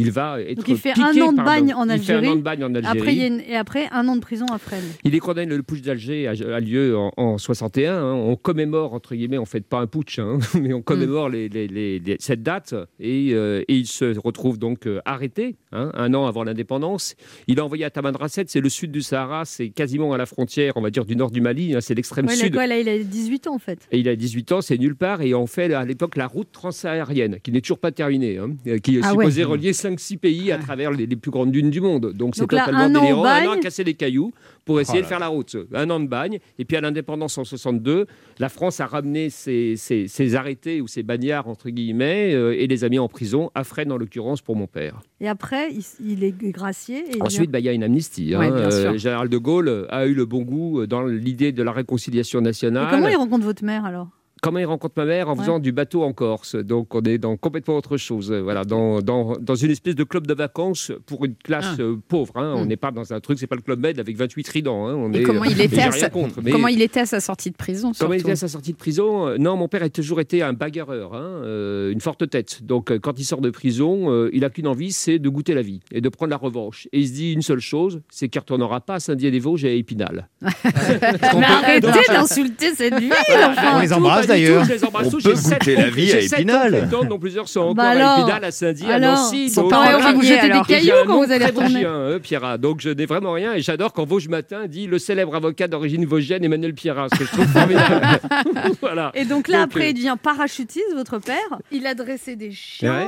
Speaker 8: il va être
Speaker 2: Donc il fait
Speaker 8: piqué
Speaker 2: un an de bagne en
Speaker 8: il fait un
Speaker 2: Algérie.
Speaker 8: an de bagne en Algérie.
Speaker 2: Après, il y a une- et après, un an de prison à Fresnes.
Speaker 8: Il est condamné, le putsch d'Alger a, lieu en, en 61. hein. On commémore, entre guillemets, on ne fait pas un putsch, hein, mais on commémore les- les- les- les- cette date. Et, euh, et il se retrouve donc euh, arrêté, hein, un an avant l'indépendance. Il est envoyé à Tamanrasset, c'est le sud du Sahara, c'est quasiment à la frontière, on va dire, du nord du Mali, c'est l'extrême
Speaker 2: Ouais,
Speaker 8: sud.
Speaker 2: quoi, là, il a 18 ans en fait.
Speaker 8: Et il a 18 ans, c'est nulle part, et on fait à l'époque la route transsaharienne, qui n'est toujours pas terminée, euh, qui est
Speaker 2: Ah
Speaker 8: supposée
Speaker 4: ouais.
Speaker 8: relier 5-6 pays à travers les, les plus grandes dunes du monde. Donc c'est totalement
Speaker 2: un an au
Speaker 8: délirant. Un an à casser les cailloux pour essayer
Speaker 4: Oh
Speaker 8: de faire la route. Un an de bagne, et puis à l'indépendance en 62, la France a ramené ses, ses- ses arrêtés ou ses bagnards, entre guillemets, euh, et les a mis en prison, à Fresnes en l'occurrence pour mon père.
Speaker 2: Et après, il, il est gracié. Et il
Speaker 8: Ensuite, bah, il y a une amnistie. hein.
Speaker 5: Ouais.
Speaker 8: Euh, Général de Gaulle a eu le bon goût dans l'idée de la réconciliation
Speaker 2: Et
Speaker 8: nationale.
Speaker 2: comment il rencontre votre mère alors?
Speaker 8: Comment il rencontre ma mère en
Speaker 2: Ouais.
Speaker 8: faisant du bateau en Corse. Donc on est dans complètement autre chose. Euh, Voilà, dans, dans, dans une espèce de club de vacances pour une classe
Speaker 5: Ah.
Speaker 8: euh, pauvre. hein. On
Speaker 5: Mm.
Speaker 8: n'est pas dans un truc, c'est pas le club med avec 28 tridents. hein. On
Speaker 5: Et
Speaker 8: est,
Speaker 5: comment il était à sa-
Speaker 8: contre, mais-
Speaker 5: Comment il était à sa sortie de prison
Speaker 8: Comment il était à sa sortie de prison Euh, Non, mon père a toujours été un bagarreur, hein, euh, une forte tête. Donc, euh, quand il sort de prison, euh, il a qu'une envie, c'est de goûter la vie et de prendre la revanche. Et il se dit une seule chose, c'est qu'il ne retournera pas à Saint-Dié-des-Vosges et à Épinal.
Speaker 2: Mais arrêtez d'insulter cette ville enfin.
Speaker 4: On les embrasse, d'ailleurs.
Speaker 3: On peut
Speaker 8: J'ai sept
Speaker 3: goûter la vie à Épinal.
Speaker 8: dont plusieurs sont encore
Speaker 2: Bah
Speaker 8: à
Speaker 2: alors
Speaker 8: Épinal, à Saint-Dié, à
Speaker 2: Alors,
Speaker 8: Nancy.
Speaker 2: ils sont
Speaker 8: donc,
Speaker 2: pas train de vous jeter
Speaker 5: alors.
Speaker 2: des cailloux quand vous allez retourner.
Speaker 8: euh, Pierrat. Donc je n'ai vraiment rien. Et j'adore quand Vosges-Matin dit le célèbre avocat d'origine vosgienne Emmanuel Pierrat, ce que je trouve formidable. voilà.
Speaker 2: Et donc là,
Speaker 8: Donc,
Speaker 2: après,
Speaker 8: euh,
Speaker 2: il devient parachutiste, votre père. Il a dressé des chiens.
Speaker 8: Ouais.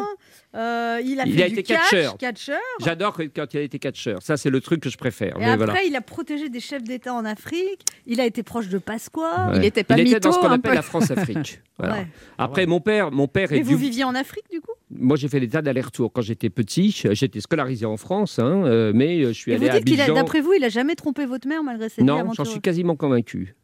Speaker 2: Euh, il a
Speaker 8: Il
Speaker 2: fait
Speaker 8: a
Speaker 2: du
Speaker 8: été
Speaker 2: catch,
Speaker 8: catcheur.
Speaker 2: catcheur.
Speaker 8: J'adore quand il a été catcheur. Ça, c'est le truc que je préfère.
Speaker 2: Et
Speaker 8: Mais
Speaker 2: après,
Speaker 8: voilà.
Speaker 2: il a protégé des chefs d'État en Afrique. Il a été proche de Pasqua.
Speaker 8: Ouais.
Speaker 5: Il était pas
Speaker 8: il était dans ce qu'on appelle
Speaker 5: peu
Speaker 8: la France-Afrique. Voilà.
Speaker 2: Ouais.
Speaker 8: Après, mon père, mon père
Speaker 2: Mais
Speaker 8: est
Speaker 2: vous
Speaker 8: du...
Speaker 2: viviez en Afrique, du coup?
Speaker 8: Moi, j'ai fait des tas d'allers-retours. Quand j'étais petit, j'étais scolarisé en France, hein, euh, mais je suis
Speaker 2: Et
Speaker 8: allé
Speaker 2: vous
Speaker 8: à
Speaker 2: dites qu'il a,
Speaker 8: Abidjan.
Speaker 2: d'après vous, il a jamais trompé votre mère malgré ses
Speaker 8: Non, j'en suis quasiment convaincu.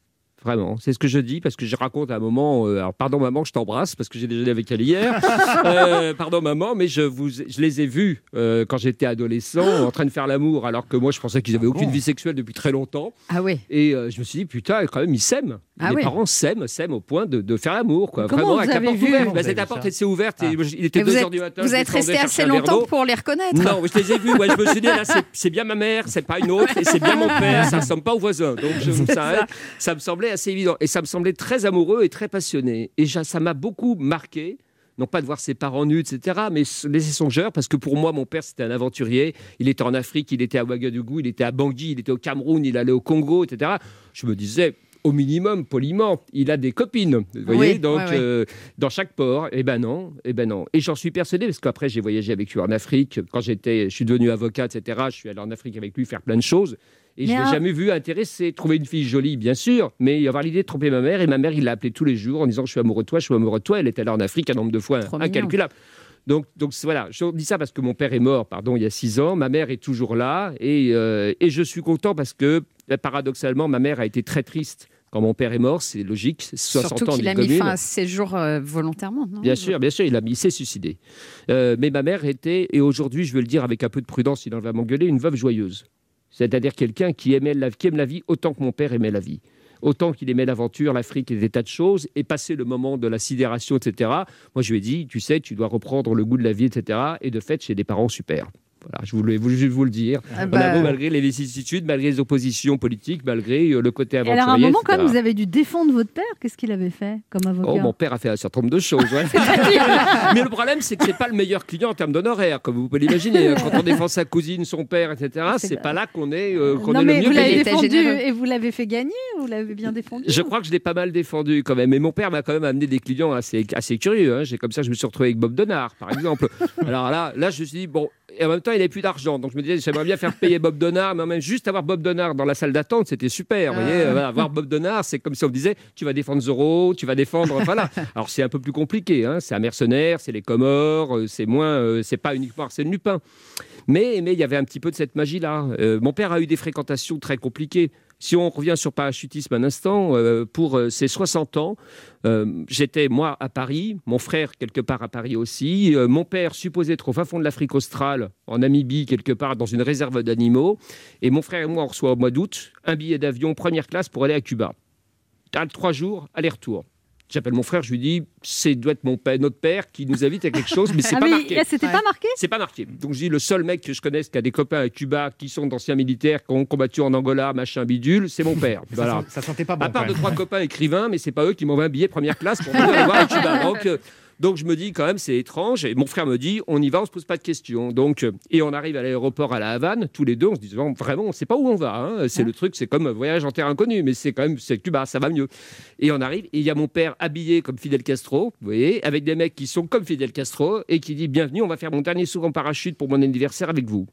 Speaker 8: Vraiment, c'est ce que je dis parce que je raconte à un moment. euh, alors, pardon maman, je t'embrasse parce que j'ai déjeuné avec elle hier. Euh, pardon maman, mais je vous, je les ai vus euh, quand j'étais adolescent en train de faire l'amour, alors que moi je pensais qu'ils avaient aucune
Speaker 4: bon
Speaker 8: vie sexuelle depuis très longtemps.
Speaker 5: Ah oui.
Speaker 8: Et je me suis dit putain, quand même ils s'aiment.
Speaker 5: Ah
Speaker 8: les
Speaker 5: oui.
Speaker 8: parents s'aiment, s'aiment au point de, de faire l'amour, quoi.
Speaker 2: Comment
Speaker 8: Vraiment
Speaker 2: vous
Speaker 8: avec la porte
Speaker 2: vu
Speaker 8: ouverte. Bah,
Speaker 4: vous
Speaker 8: cette porte était ouverte et
Speaker 4: Ah.
Speaker 8: il était
Speaker 5: Mais vous
Speaker 8: 2
Speaker 5: êtes,
Speaker 8: heures du matin.
Speaker 5: vous êtes resté assez longtemps pour les reconnaître.
Speaker 8: Non, je les ai vus. Ouais, je me suis dit, là, c'est- bien ma mère, c'est pas une autre, et c'est bien mon père, ça ne ressemble pas au voisin. Donc, je, ça, ça me semblait assez évident. Et ça me semblait très amoureux et très passionné. Et ça m'a beaucoup marqué. Non pas de voir ses parents nus, etc., mais s- laisser songeur, parce que pour moi, mon père, c'était un aventurier. Il était en Afrique, il était à Ouagadougou, il était à Bangui, il était au Cameroun, il allait au Congo, etc. Je me disais, au minimum, poliment, il a des copines. Vous voyez,
Speaker 5: Oui,
Speaker 8: donc
Speaker 5: ouais, ouais.
Speaker 8: euh, dans chaque port, eh ben non, eh ben non. Et j'en suis persuadé parce qu'après j'ai voyagé avec lui en Afrique. Quand j'étais, je suis devenu avocat, etc. Je suis allé en Afrique avec lui faire plein de choses. Et je
Speaker 2: Mais
Speaker 8: l'ai jamais vu intéressé. Trouver une fille jolie, bien sûr, mais avoir l'idée de tromper ma mère. Et ma mère, il l'a appelée tous les jours en disant Je suis amoureux de toi, je suis amoureux de toi. Elle était là en Afrique un nombre de fois
Speaker 5: Trop mignon.
Speaker 8: incalculable. Donc, donc voilà, je dis ça parce que mon père est mort, pardon, il y a six ans. Ma mère est toujours là. Et, euh, et je suis content parce que, bah, paradoxalement, ma mère a été très triste quand mon père est mort. C'est logique. c'est 60
Speaker 5: Surtout
Speaker 8: ans
Speaker 5: qu'il a mis fin à ses jours euh, volontairement. non
Speaker 8: Bien sûr, bien sûr, il, a, il s'est suicidé. Euh, mais ma mère était, et aujourd'hui, je veux le dire avec un peu de prudence, sinon elle va m'engueuler, une veuve joyeuse. C'est-à-dire quelqu'un qui, aimait la, qui aime la vie autant que mon père aimait la vie. Autant qu'il aimait l'aventure, l'Afrique et des tas de choses, et passer le moment de la sidération, etc. Moi, je lui ai dit, tu sais, tu dois reprendre le goût de la vie, etc. Et de fait, j'ai des parents super. Voilà, je voulais vous- juste vous le dire.
Speaker 2: Ah bah.
Speaker 8: malgré les vicissitudes, malgré les oppositions politiques, malgré euh, le côté
Speaker 2: Et
Speaker 8: aventurier.
Speaker 2: alors, à un moment, quand même, vous avez dû défendre votre père. Qu'est-ce qu'il avait fait comme avocat
Speaker 8: Oh, mon père a fait un certain nombre de choses. ouais. Mais le problème, c'est que c'est pas le meilleur client en termes d'honoraires, comme vous pouvez l'imaginer. Quand on défend sa cousine, son père, etc.,
Speaker 2: C'est pas-
Speaker 8: là qu'on est, euh, qu'on
Speaker 2: Non,
Speaker 8: est
Speaker 2: mais
Speaker 8: le
Speaker 2: vous
Speaker 8: mieux
Speaker 2: l'avez
Speaker 8: payé.
Speaker 5: était
Speaker 2: défendu et vous l'avez fait gagner Vous l'avez bien défendu
Speaker 8: Je crois que je l'ai pas mal défendu quand même. Mais mon père m'a quand même amené des clients assez, assez curieux. hein. J'ai comme ça, je me suis retrouvé avec Bob Denard, par exemple. Alors là, là, je me suis dit bon. Et en même temps, il n'avait plus d'argent, donc je me disais, j'aimerais bien faire payer Bob Denard, mais même juste avoir Bob Denard dans la salle d'attente, c'était super. Vous voyez,
Speaker 2: Ah.
Speaker 8: voilà, avoir Bob Denard, c'est comme si on me disait, tu vas défendre Zorro, tu vas défendre, voilà. Alors c'est un peu plus compliqué. hein. C'est un mercenaire, c'est les Comores, euh, c'est moins, euh, c'est pas uniquement Arsène Lupin. Mais mais il y avait un petit peu de cette magie-là. Euh, mon père a eu des fréquentations très compliquées. Si on revient sur parachutisme un instant, euh, pour euh, ses 60 ans, euh, j'étais moi à Paris, mon frère quelque part à Paris aussi, mon père supposé être au fond de l'Afrique australe, en Namibie quelque part dans une réserve d'animaux, et mon frère et moi on reçoit au mois d'août un billet d'avion première classe pour aller à Cuba. T'as Trois jours, aller-retour. J'appelle mon frère, je lui dis, c'est doit être mon père, notre père qui nous invite à quelque chose, mais c'est
Speaker 2: Ah,
Speaker 8: pas marqué.
Speaker 2: c'était pas marqué?
Speaker 8: C'est pas marqué. Donc je dis le seul mec que je connaisse qui a des copains à Cuba qui sont d'anciens militaires qui ont combattu en Angola, machin bidule, c'est mon père.
Speaker 4: Ça,
Speaker 8: voilà.
Speaker 4: sent- ça sentait pas bon.
Speaker 8: À part de trois copains écrivains, mais c'est pas eux qui m'envoient un billet première classe pour venir aller voir à Cuba. Donc, euh, donc je me dis quand même c'est étrange. Et mon frère me dit on y va, on se pose pas de questions. Donc euh, et on arrive à l'aéroport à la Havane tous les deux, on se dit vraiment on sait pas où on va. hein. C'est le truc, c'est comme un voyage en terre inconnue, mais c'est quand même c'est Cuba, ça va mieux. Et on arrive et il y a mon père habillé comme Fidel Castro, vous voyez, avec des mecs qui sont comme Fidel Castro et qui dit bienvenue, on va faire mon dernier saut en parachute pour mon anniversaire avec vous.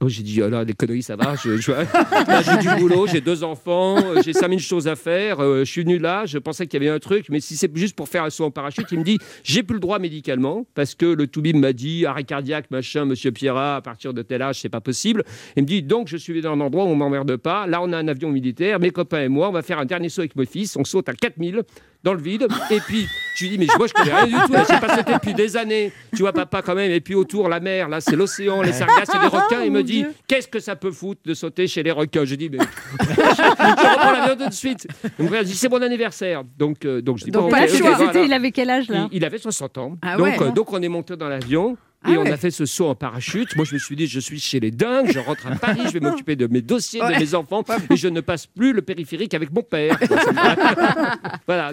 Speaker 8: Oh, j'ai dit, oh là, les conneries, ça va. J'ai du boulot, j'ai deux enfants, euh, j'ai 5000 choses à faire. euh, je suis venu là, je pensais qu'il y avait un truc, mais si c'est juste pour faire un saut en parachute, il me dit, j'ai plus le droit médicalement, parce que le Toubib m'a dit, arrêt cardiaque, machin, monsieur Pierrat, à partir de tel âge, c'est pas possible. Il me dit, donc, je suis dans un endroit où on m'emmerde pas. Là, on a un avion militaire, mes copains et moi, on va faire un dernier saut avec mon fils. On saute à 4000 dans le vide. Et puis, je lui dis, mais moi, je connais rien du tout. là, J'ai pas sauté depuis des années. Tu vois, papa, quand même. Et puis, autour, la mer, là, c'est l'océan, les sargasses et les requins. Il me dit, qu'est-ce que ça peut foutre de sauter chez les requins? Je dis, mais. je reprends l'avion tout de suite. Mon frère dit, c'est mon anniversaire. Donc, euh, donc je dis,
Speaker 5: Donc,
Speaker 8: bon,
Speaker 5: pas
Speaker 8: ok,
Speaker 5: le
Speaker 8: ok,
Speaker 5: choix.
Speaker 8: voilà.
Speaker 2: C'était- Il avait quel âge là?
Speaker 8: Il, il avait 60 ans.
Speaker 5: Ah
Speaker 8: donc,
Speaker 5: ouais.
Speaker 8: euh, donc, on est monté dans l'avion.
Speaker 5: Ah
Speaker 8: Et on
Speaker 5: ouais.
Speaker 8: a fait ce saut en parachute. Moi, je me suis dit, je suis chez les dingues, je rentre à Paris, je vais m'occuper de mes dossiers, de mes enfants, et je ne passe plus le périphérique avec mon père. voilà.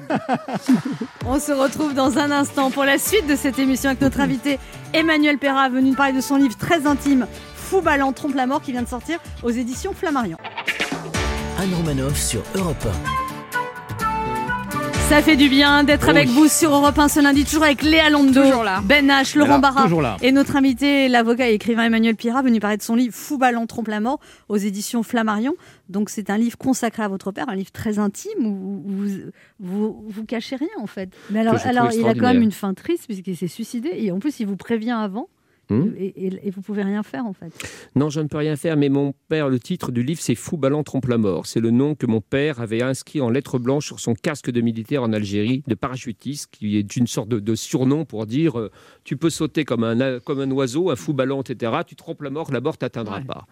Speaker 2: On se retrouve dans un instant pour la suite de cette émission avec notre invité Emmanuel Perra, venu nous parler de son livre très intime, Fou ballant trompe la mort, qui vient de sortir aux éditions Flammarion.
Speaker 1: Anne Romanoff sur Europe
Speaker 2: Ça fait du bien d'être avec vous sur Europe 1 ce lundi, toujours avec Léa Londo. Ben H, Laurent Barra et notre invité, l'avocat et écrivain Emmanuel Pira, venu parler de son livre Fou ballant trompe la mort aux éditions Flammarion. Donc c'est un livre consacré à votre père, un livre très intime où vous vous, vous cachez rien en fait. Mais alors, il a quand même une fin triste puisqu'il s'est suicidé et en plus il vous prévient avant.
Speaker 8: Hmm.
Speaker 2: Et, et- et vous pouvez rien faire en fait.
Speaker 8: Non, je ne peux rien faire, mais mon père, le titre du livre, c'est Fou Ballant Trompe la Mort. C'est le nom que mon père avait inscrit en lettres blanches sur son casque de militaire en Algérie, de parachutiste, qui est une sorte de, de surnom pour dire euh, tu peux sauter comme un, comme un oiseau, un fou ballon, etc. Tu trompes la mort, la mort t'atteindra pas.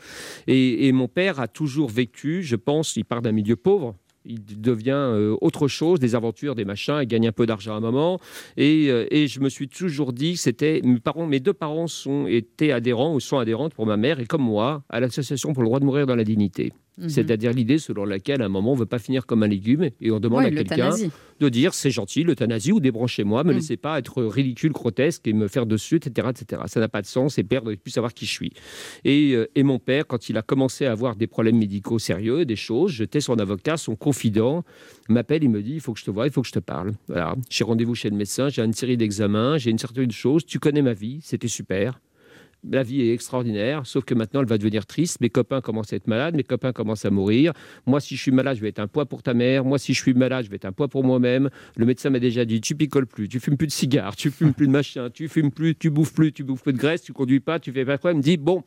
Speaker 8: Et, et mon père a toujours vécu, je pense, il part d'un milieu pauvre. Il devient euh, autre chose, des aventures, des machins, il gagne un peu d'argent à un moment. Et, euh, et je me suis toujours dit c'était. Mes, parents, mes deux parents sont, étaient adhérents ou sont adhérentes pour ma mère et comme moi à l'association pour le droit de mourir dans la dignité.
Speaker 5: Mhm.
Speaker 8: C'est-à-dire l'idée selon laquelle à un moment on ne veut pas finir comme un légume et on demande à quelqu'un de dire c'est gentil, l'euthanasie ou débranchez-moi, me
Speaker 5: Mm.
Speaker 8: laissez pas être ridicule, grotesque et me faire dessus, etc. etc. Ça n'a pas de sens et perdre et plus savoir qui je suis. Et, euh, et mon père, quand il a commencé à avoir des problèmes médicaux sérieux, des choses, j'étais son avocat, son confident, m'appelle, il me dit il faut que je te voie, il faut que je te parle. Voilà. J'ai rendez-vous chez le médecin, j'ai une série d'examens, j'ai une certaine chose, tu connais ma vie, c'était super. La vie est extraordinaire, sauf que maintenant elle va devenir triste. Mes copains commencent à être malades, mes copains commencent à mourir. Moi, si je suis malade, je vais être un poids pour ta mère. Moi, si je suis malade, je vais être un poids pour moi-même. Le médecin m'a déjà dit tu picoles plus, tu fumes plus de cigares, tu fumes plus de machin, tu fumes plus, tu bouffes plus, tu bouffes plus de graisse, tu conduis pas, tu fais pas quoi. Il me dit bon,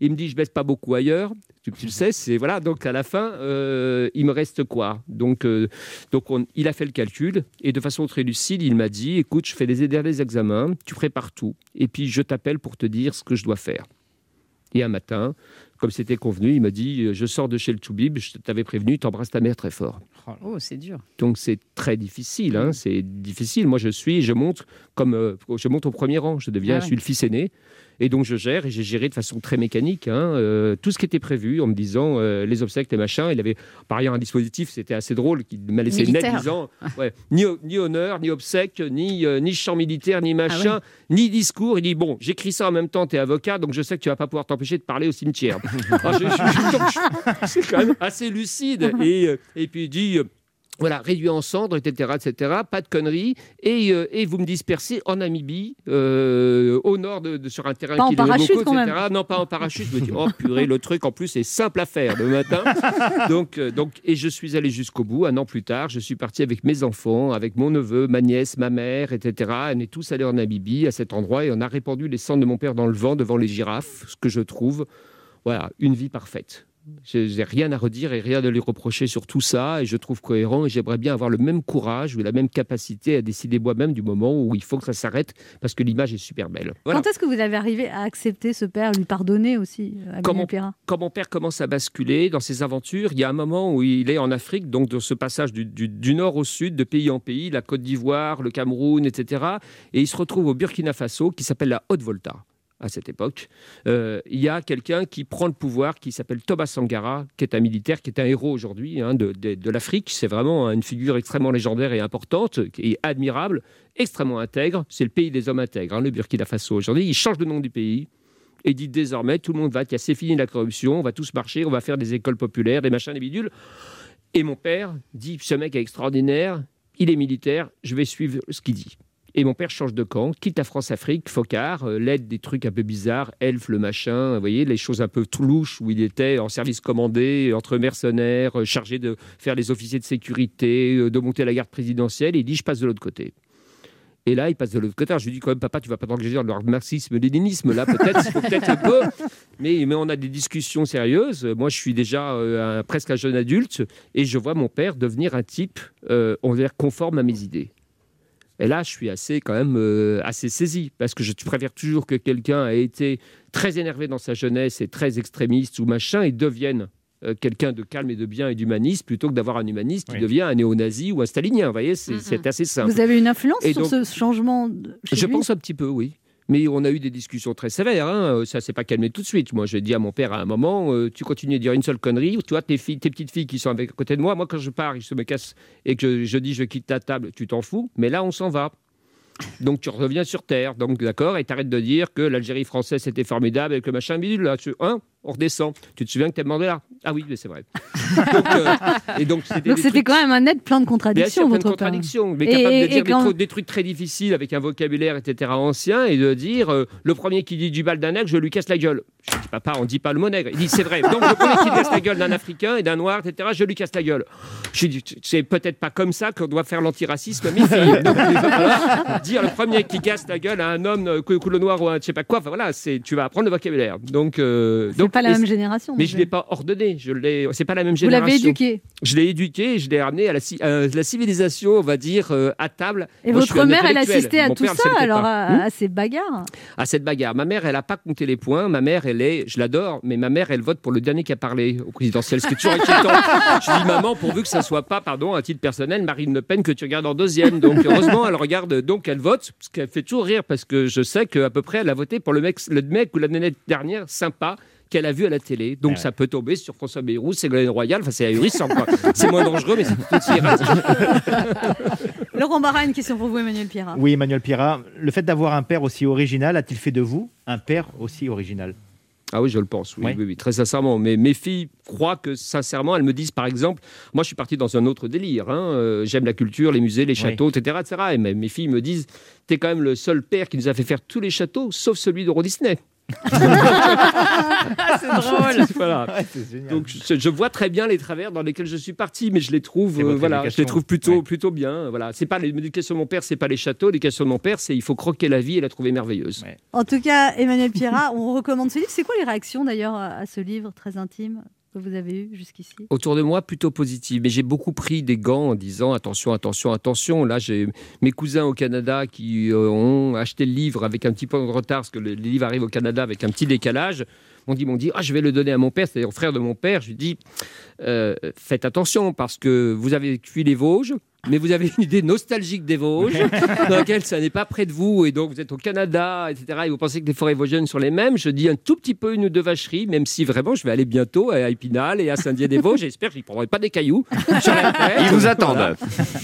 Speaker 8: il me dit je baisse pas beaucoup ailleurs. Tu, tu le sais, c'est voilà. Donc à la fin, euh, il me reste quoi? Donc, euh, donc on- il a fait le calcul et de façon très lucide, il m'a dit écoute, je fais les derniers examens, tu prépares tout et puis je t'appelle pour te dire ce que je dois faire. Et un matin, comme c'était convenu, il m'a dit euh, Je sors de chez le Toubib, je t'avais prévenu, t'embrasses ta mère très fort.
Speaker 5: Oh, c'est dur.
Speaker 8: Donc c'est très difficile, hein, c'est difficile. Moi je suis, je monte comme euh, je monte au premier rang, je deviens,
Speaker 5: Ah
Speaker 8: je suis le fils aîné. Et donc je gère et j'ai géré de façon très mécanique hein, euh, tout ce qui était prévu en me disant euh, les obsèques, les machins. Il avait par ailleurs un dispositif, c'était assez drôle, qui m'a laissé net disant ouais, ni, ni honneur, ni obsèques, ni, euh, ni chant militaire, ni machin, ni discours. Il dit bon, j'écris ça en même temps, tu es avocat, donc je sais que tu vas pas pouvoir t'empêcher de parler au cimetière. C'est quand même assez lucide. Et, et puis il dit. Voilà, réduit en cendres, etc., etc. Pas de conneries. Et, euh, et vous me dispersez en Namibie, euh, au nord, de, de- sur un terrain
Speaker 2: Pas en
Speaker 8: qui est le
Speaker 2: parachute, quand
Speaker 8: etc. Non, pas en parachute. Je me dis, oh purée, le truc en plus est simple à faire le matin. Donc, euh, donc, et je suis allé jusqu'au bout. Un an plus tard, je suis parti avec mes enfants, avec mon neveu, ma nièce, ma mère, etc. On est tous allés en Namibie, à cet endroit, et on a répandu les cendres de mon père dans le vent devant les girafes, ce que je trouve, voilà, une vie parfaite. Je n'ai rien à redire et rien à lui reprocher sur tout ça et je trouve cohérent et j'aimerais bien avoir le même courage ou la même capacité à décider moi-même du moment où il faut que ça s'arrête parce que l'image est super belle. Voilà.
Speaker 2: Quand est-ce que vous avez arrivé à accepter ce père, lui pardonner aussi euh, à
Speaker 8: Comment-
Speaker 2: Emmanuel Pierrat
Speaker 8: quand mon père commence à basculer dans ses aventures, il y a un moment où il est en Afrique, donc de ce passage du, du- du nord au sud, de pays en pays, la Côte d'Ivoire, le Cameroun, etc. Et il se retrouve au Burkina Faso, qui s'appelle la Haute-Volta à cette époque. Euh, il y a quelqu'un qui prend le pouvoir, qui s'appelle Thomas Sankara, qui est un militaire, qui est un héros aujourd'hui hein, de, l'Afrique. C'est vraiment une figure extrêmement légendaire et importante, est admirable, extrêmement intègre. C'est le pays des hommes intègres, hein, le Burkina Faso aujourd'hui. Il change de nom du pays et dit désormais tout le monde va, c'est fini la corruption, on va tous marcher, on va faire des écoles populaires, des machins, des bidules. Et mon père dit ce mec est extraordinaire, il est militaire, je vais suivre ce qu'il dit. Et mon père change de camp, quitte la France-Afrique, Focard, euh, l'aide des trucs un peu bizarres, elfe, le machin, vous voyez, les choses un peu tout louches où il était en service commandé, entre mercenaires, euh, chargé de faire les officiers de sécurité, euh, de monter la garde présidentielle. Et il dit Je passe de l'autre côté. Et là, il passe de l'autre côté. Alors, je lui dis quand même, papa, tu vas pas t'engager dans le marxisme-léninisme. Là, peut-être, peut-être un peu. Mais, on a des discussions sérieuses. Moi, je suis déjà euh, presque un jeune adulte et je vois mon père devenir un type, euh, on va dire, conforme à mes idées. Et là, je suis assez, quand même, euh, assez saisi parce que je préfère toujours que quelqu'un ait été très énervé dans sa jeunesse et très extrémiste ou machin et devienne euh, quelqu'un de calme et de bien et d'humaniste plutôt que d'avoir un humaniste qui
Speaker 4: Oui.
Speaker 8: devient un néo-nazi ou un stalinien. Vous voyez, c'est assez simple.
Speaker 2: Vous avez une influence
Speaker 8: Et
Speaker 2: sur
Speaker 8: donc-
Speaker 2: ce changement
Speaker 8: Je
Speaker 2: lui?
Speaker 8: pense un petit peu, oui. Mais on a eu des discussions très sévères. Hein. Ça s'est pas calmé tout de suite. Moi, j'ai dit à mon père à un moment euh, tu continues à dire une seule connerie. Tu vois, tes, filles, tes petites filles qui sont avec, à côté de moi, moi, quand je pars, je me casse et que je, dis je quitte ta table, tu t'en fous. Mais là, on s'en va. Donc tu reviens sur Terre, donc d'accord, et t'arrêtes de dire que l'Algérie française c'était formidable avec le machin bidule. Là, tu, hein, on redescend. Tu te souviens que t'aimes Mandela Ah oui, mais c'est vrai. donc, euh, et donc c'était
Speaker 2: Donc quand même un être plein de
Speaker 8: Bien
Speaker 2: contradictions,
Speaker 8: sûr, plein de contradictions, mais
Speaker 2: Et-
Speaker 8: capable
Speaker 2: et-
Speaker 8: de dire des,
Speaker 2: quand-
Speaker 8: trucs, des trucs très difficiles avec un vocabulaire, etc. ancien, et de dire euh, le premier qui dit du bal d'un nègre, je lui casse la gueule. Je dis papa, on dit pas le mot nègre. Il dit c'est vrai. Donc le premier qui casse la gueule d'un Africain et d'un noir, etc. Je lui casse la gueule. Je dis c'est peut-être pas comme ça qu'on doit faire l'antiracisme. Donc, voilà, dire le premier qui casse la gueule à un homme euh, cou- couleur noir ou un je sais pas quoi. Enfin, voilà, c'est tu vas apprendre le vocabulaire. Euh, donc
Speaker 2: pas la
Speaker 8: et
Speaker 2: même génération.
Speaker 8: mais je
Speaker 2: plus.
Speaker 8: l'ai pas ordonné. Je l'ai. C'est pas la même
Speaker 2: Vous
Speaker 8: génération.
Speaker 2: l'avez éduqué.
Speaker 8: Je l'ai éduqué, et je l'ai ramené à la, à la civilisation, on va dire, euh, à table.
Speaker 2: Et
Speaker 8: Moi,
Speaker 2: votre mère, elle assistait à
Speaker 8: Mon
Speaker 2: tout
Speaker 8: père,
Speaker 2: ça, alors à,
Speaker 8: Hmm
Speaker 2: à ces bagarres.
Speaker 8: à cette bagarre. Ma mère, elle n'a pas compté les points. Ma mère, elle est, je l'adore, mais ma mère, elle vote pour le dernier qui a parlé au présidentiel, ce qui est toujours inquiétant. je dis, maman, pourvu que ça soit pas, pardon, à titre personnel, Marine Le Pen que tu regardes en deuxième. Donc, heureusement, elle regarde, donc elle vote, ce qui fait toujours rire parce que je sais qu'à peu près, elle a voté pour le mec, le mec ou la dernière sympa qu'elle a vu à la télé. Donc,
Speaker 4: ouais.
Speaker 8: ça peut tomber sur François Bayrou, Ségolène Royal, enfin, c'est ahurissant, quoi. C'est moins dangereux, mais c'est tout aussi.
Speaker 2: Laurent Barra, une question pour vous, Emmanuel Pierrat.
Speaker 4: Oui, Emmanuel Pierrat, le fait d'avoir un père aussi original a-t-il fait de vous un père aussi original?
Speaker 8: Ah oui, je le pense, oui,
Speaker 4: Oui.
Speaker 8: oui, oui, très sincèrement. Mais mes filles croient que, sincèrement, elles me disent, par exemple, moi je suis parti dans un autre délire. hein, euh, J'aime la culture, les musées, les châteaux, etc., etc. Et mes, mes filles me disent, t'es quand même le seul père qui nous a fait faire tous les châteaux, sauf celui d'Euro Disney.
Speaker 5: c'est drôle.
Speaker 8: voilà.
Speaker 4: c'est génial.
Speaker 8: Donc je, je vois très bien les travers dans lesquels je suis parti, mais je les trouve, euh, voilà, je les trouve plutôt,
Speaker 4: Ouais.
Speaker 8: plutôt bien. Voilà, c'est pas l'éducation de mon père, c'est pas les châteaux. L'éducation de mon père, c'est il faut croquer la vie et la trouver merveilleuse.
Speaker 4: Ouais.
Speaker 2: En tout cas, Emmanuel Pierrat, on recommande ce livre. C'est quoi les réactions d'ailleurs à ce livre très intime? Que vous avez eues jusqu'ici?
Speaker 8: Autour de moi, plutôt positive. Mais j'ai beaucoup pris des gants en disant attention, attention, attention. Là, j'ai mes cousins au Canada qui euh, ont acheté le livre avec un petit peu de retard, parce que le, les livres arrivent au Canada avec un petit décalage. M'ont dit, m'ont dit, ah, je vais le donner à mon père, c'est-à-dire au frère de mon père. Je lui dis, euh, faites attention parce que vous avez fui les Vosges, mais vous avez une idée nostalgique des Vosges, dans laquelle ça n'est pas près de vous, et donc vous êtes au Canada, etc. Et vous pensez que les forêts vosgiennes sont les mêmes. Je dis un tout petit peu une ou deux vacheries, même si vraiment je vais aller bientôt à Épinal et à Saint-Dié-des-Vosges. J'espère que je ne prendrai pas des cailloux.
Speaker 3: Ils vous attendent.
Speaker 8: Voilà.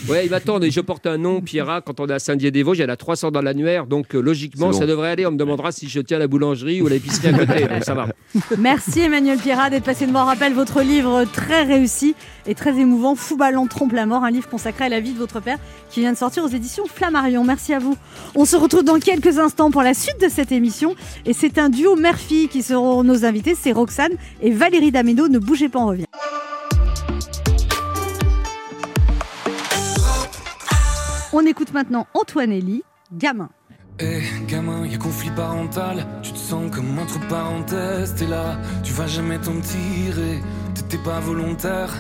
Speaker 8: Ouais, ils m'attendent. Et je porte un nom, Pierra, quand on est à Saint-Dié-des-Vosges, il y en a 300 dans l'annuaire, donc euh, logiquement,
Speaker 3: bon.
Speaker 8: ça devrait aller. On me demandera si je tiens à la boulangerie ou l'épicerie à côté, donc ça va.
Speaker 2: Merci Emmanuel Pierrat d'être passé de moi. On rappelle votre livre très réussi et très émouvant, Fou Ballon trompe la mort, un livre consacré à la vie de votre père qui vient de sortir aux éditions Flammarion. Merci à vous. On se retrouve dans quelques instants pour la suite de cette émission et c'est un duo mère-fille qui seront nos invités, c'est Roxane et Valérie Dameno. Ne bougez pas, on revient. On écoute maintenant Antoine Elie, gamin.
Speaker 9: Eh gamin, y a conflit parental, tu te sens comme entre parenthèses, t'es là, tu vas jamais t'en tirer, t'étais pas volontaire,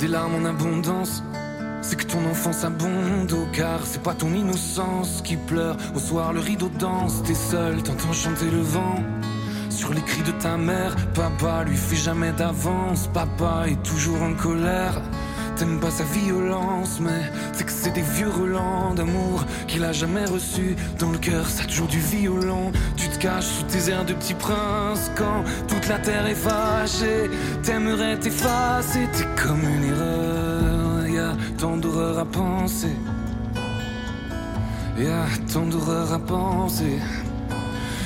Speaker 9: des larmes en abondance, c'est que ton enfance abonde au car c'est pas ton innocence qui pleure, au soir le rideau danse, t'es seul, t'entends chanter le vent. Sur les cris de ta mère, papa lui fait jamais d'avance, papa est toujours en colère. T'aimes pas sa violence, mais c'est que c'est des vieux relents d'amour qu'il a jamais reçu. Dans le cœur, ça a toujours du violon. Tu te caches sous tes airs de petit prince quand toute la terre est fâchée. T'aimerais t'effacer, t'es comme une erreur. Tant d'horreur à penser. A tant d'horreur à penser.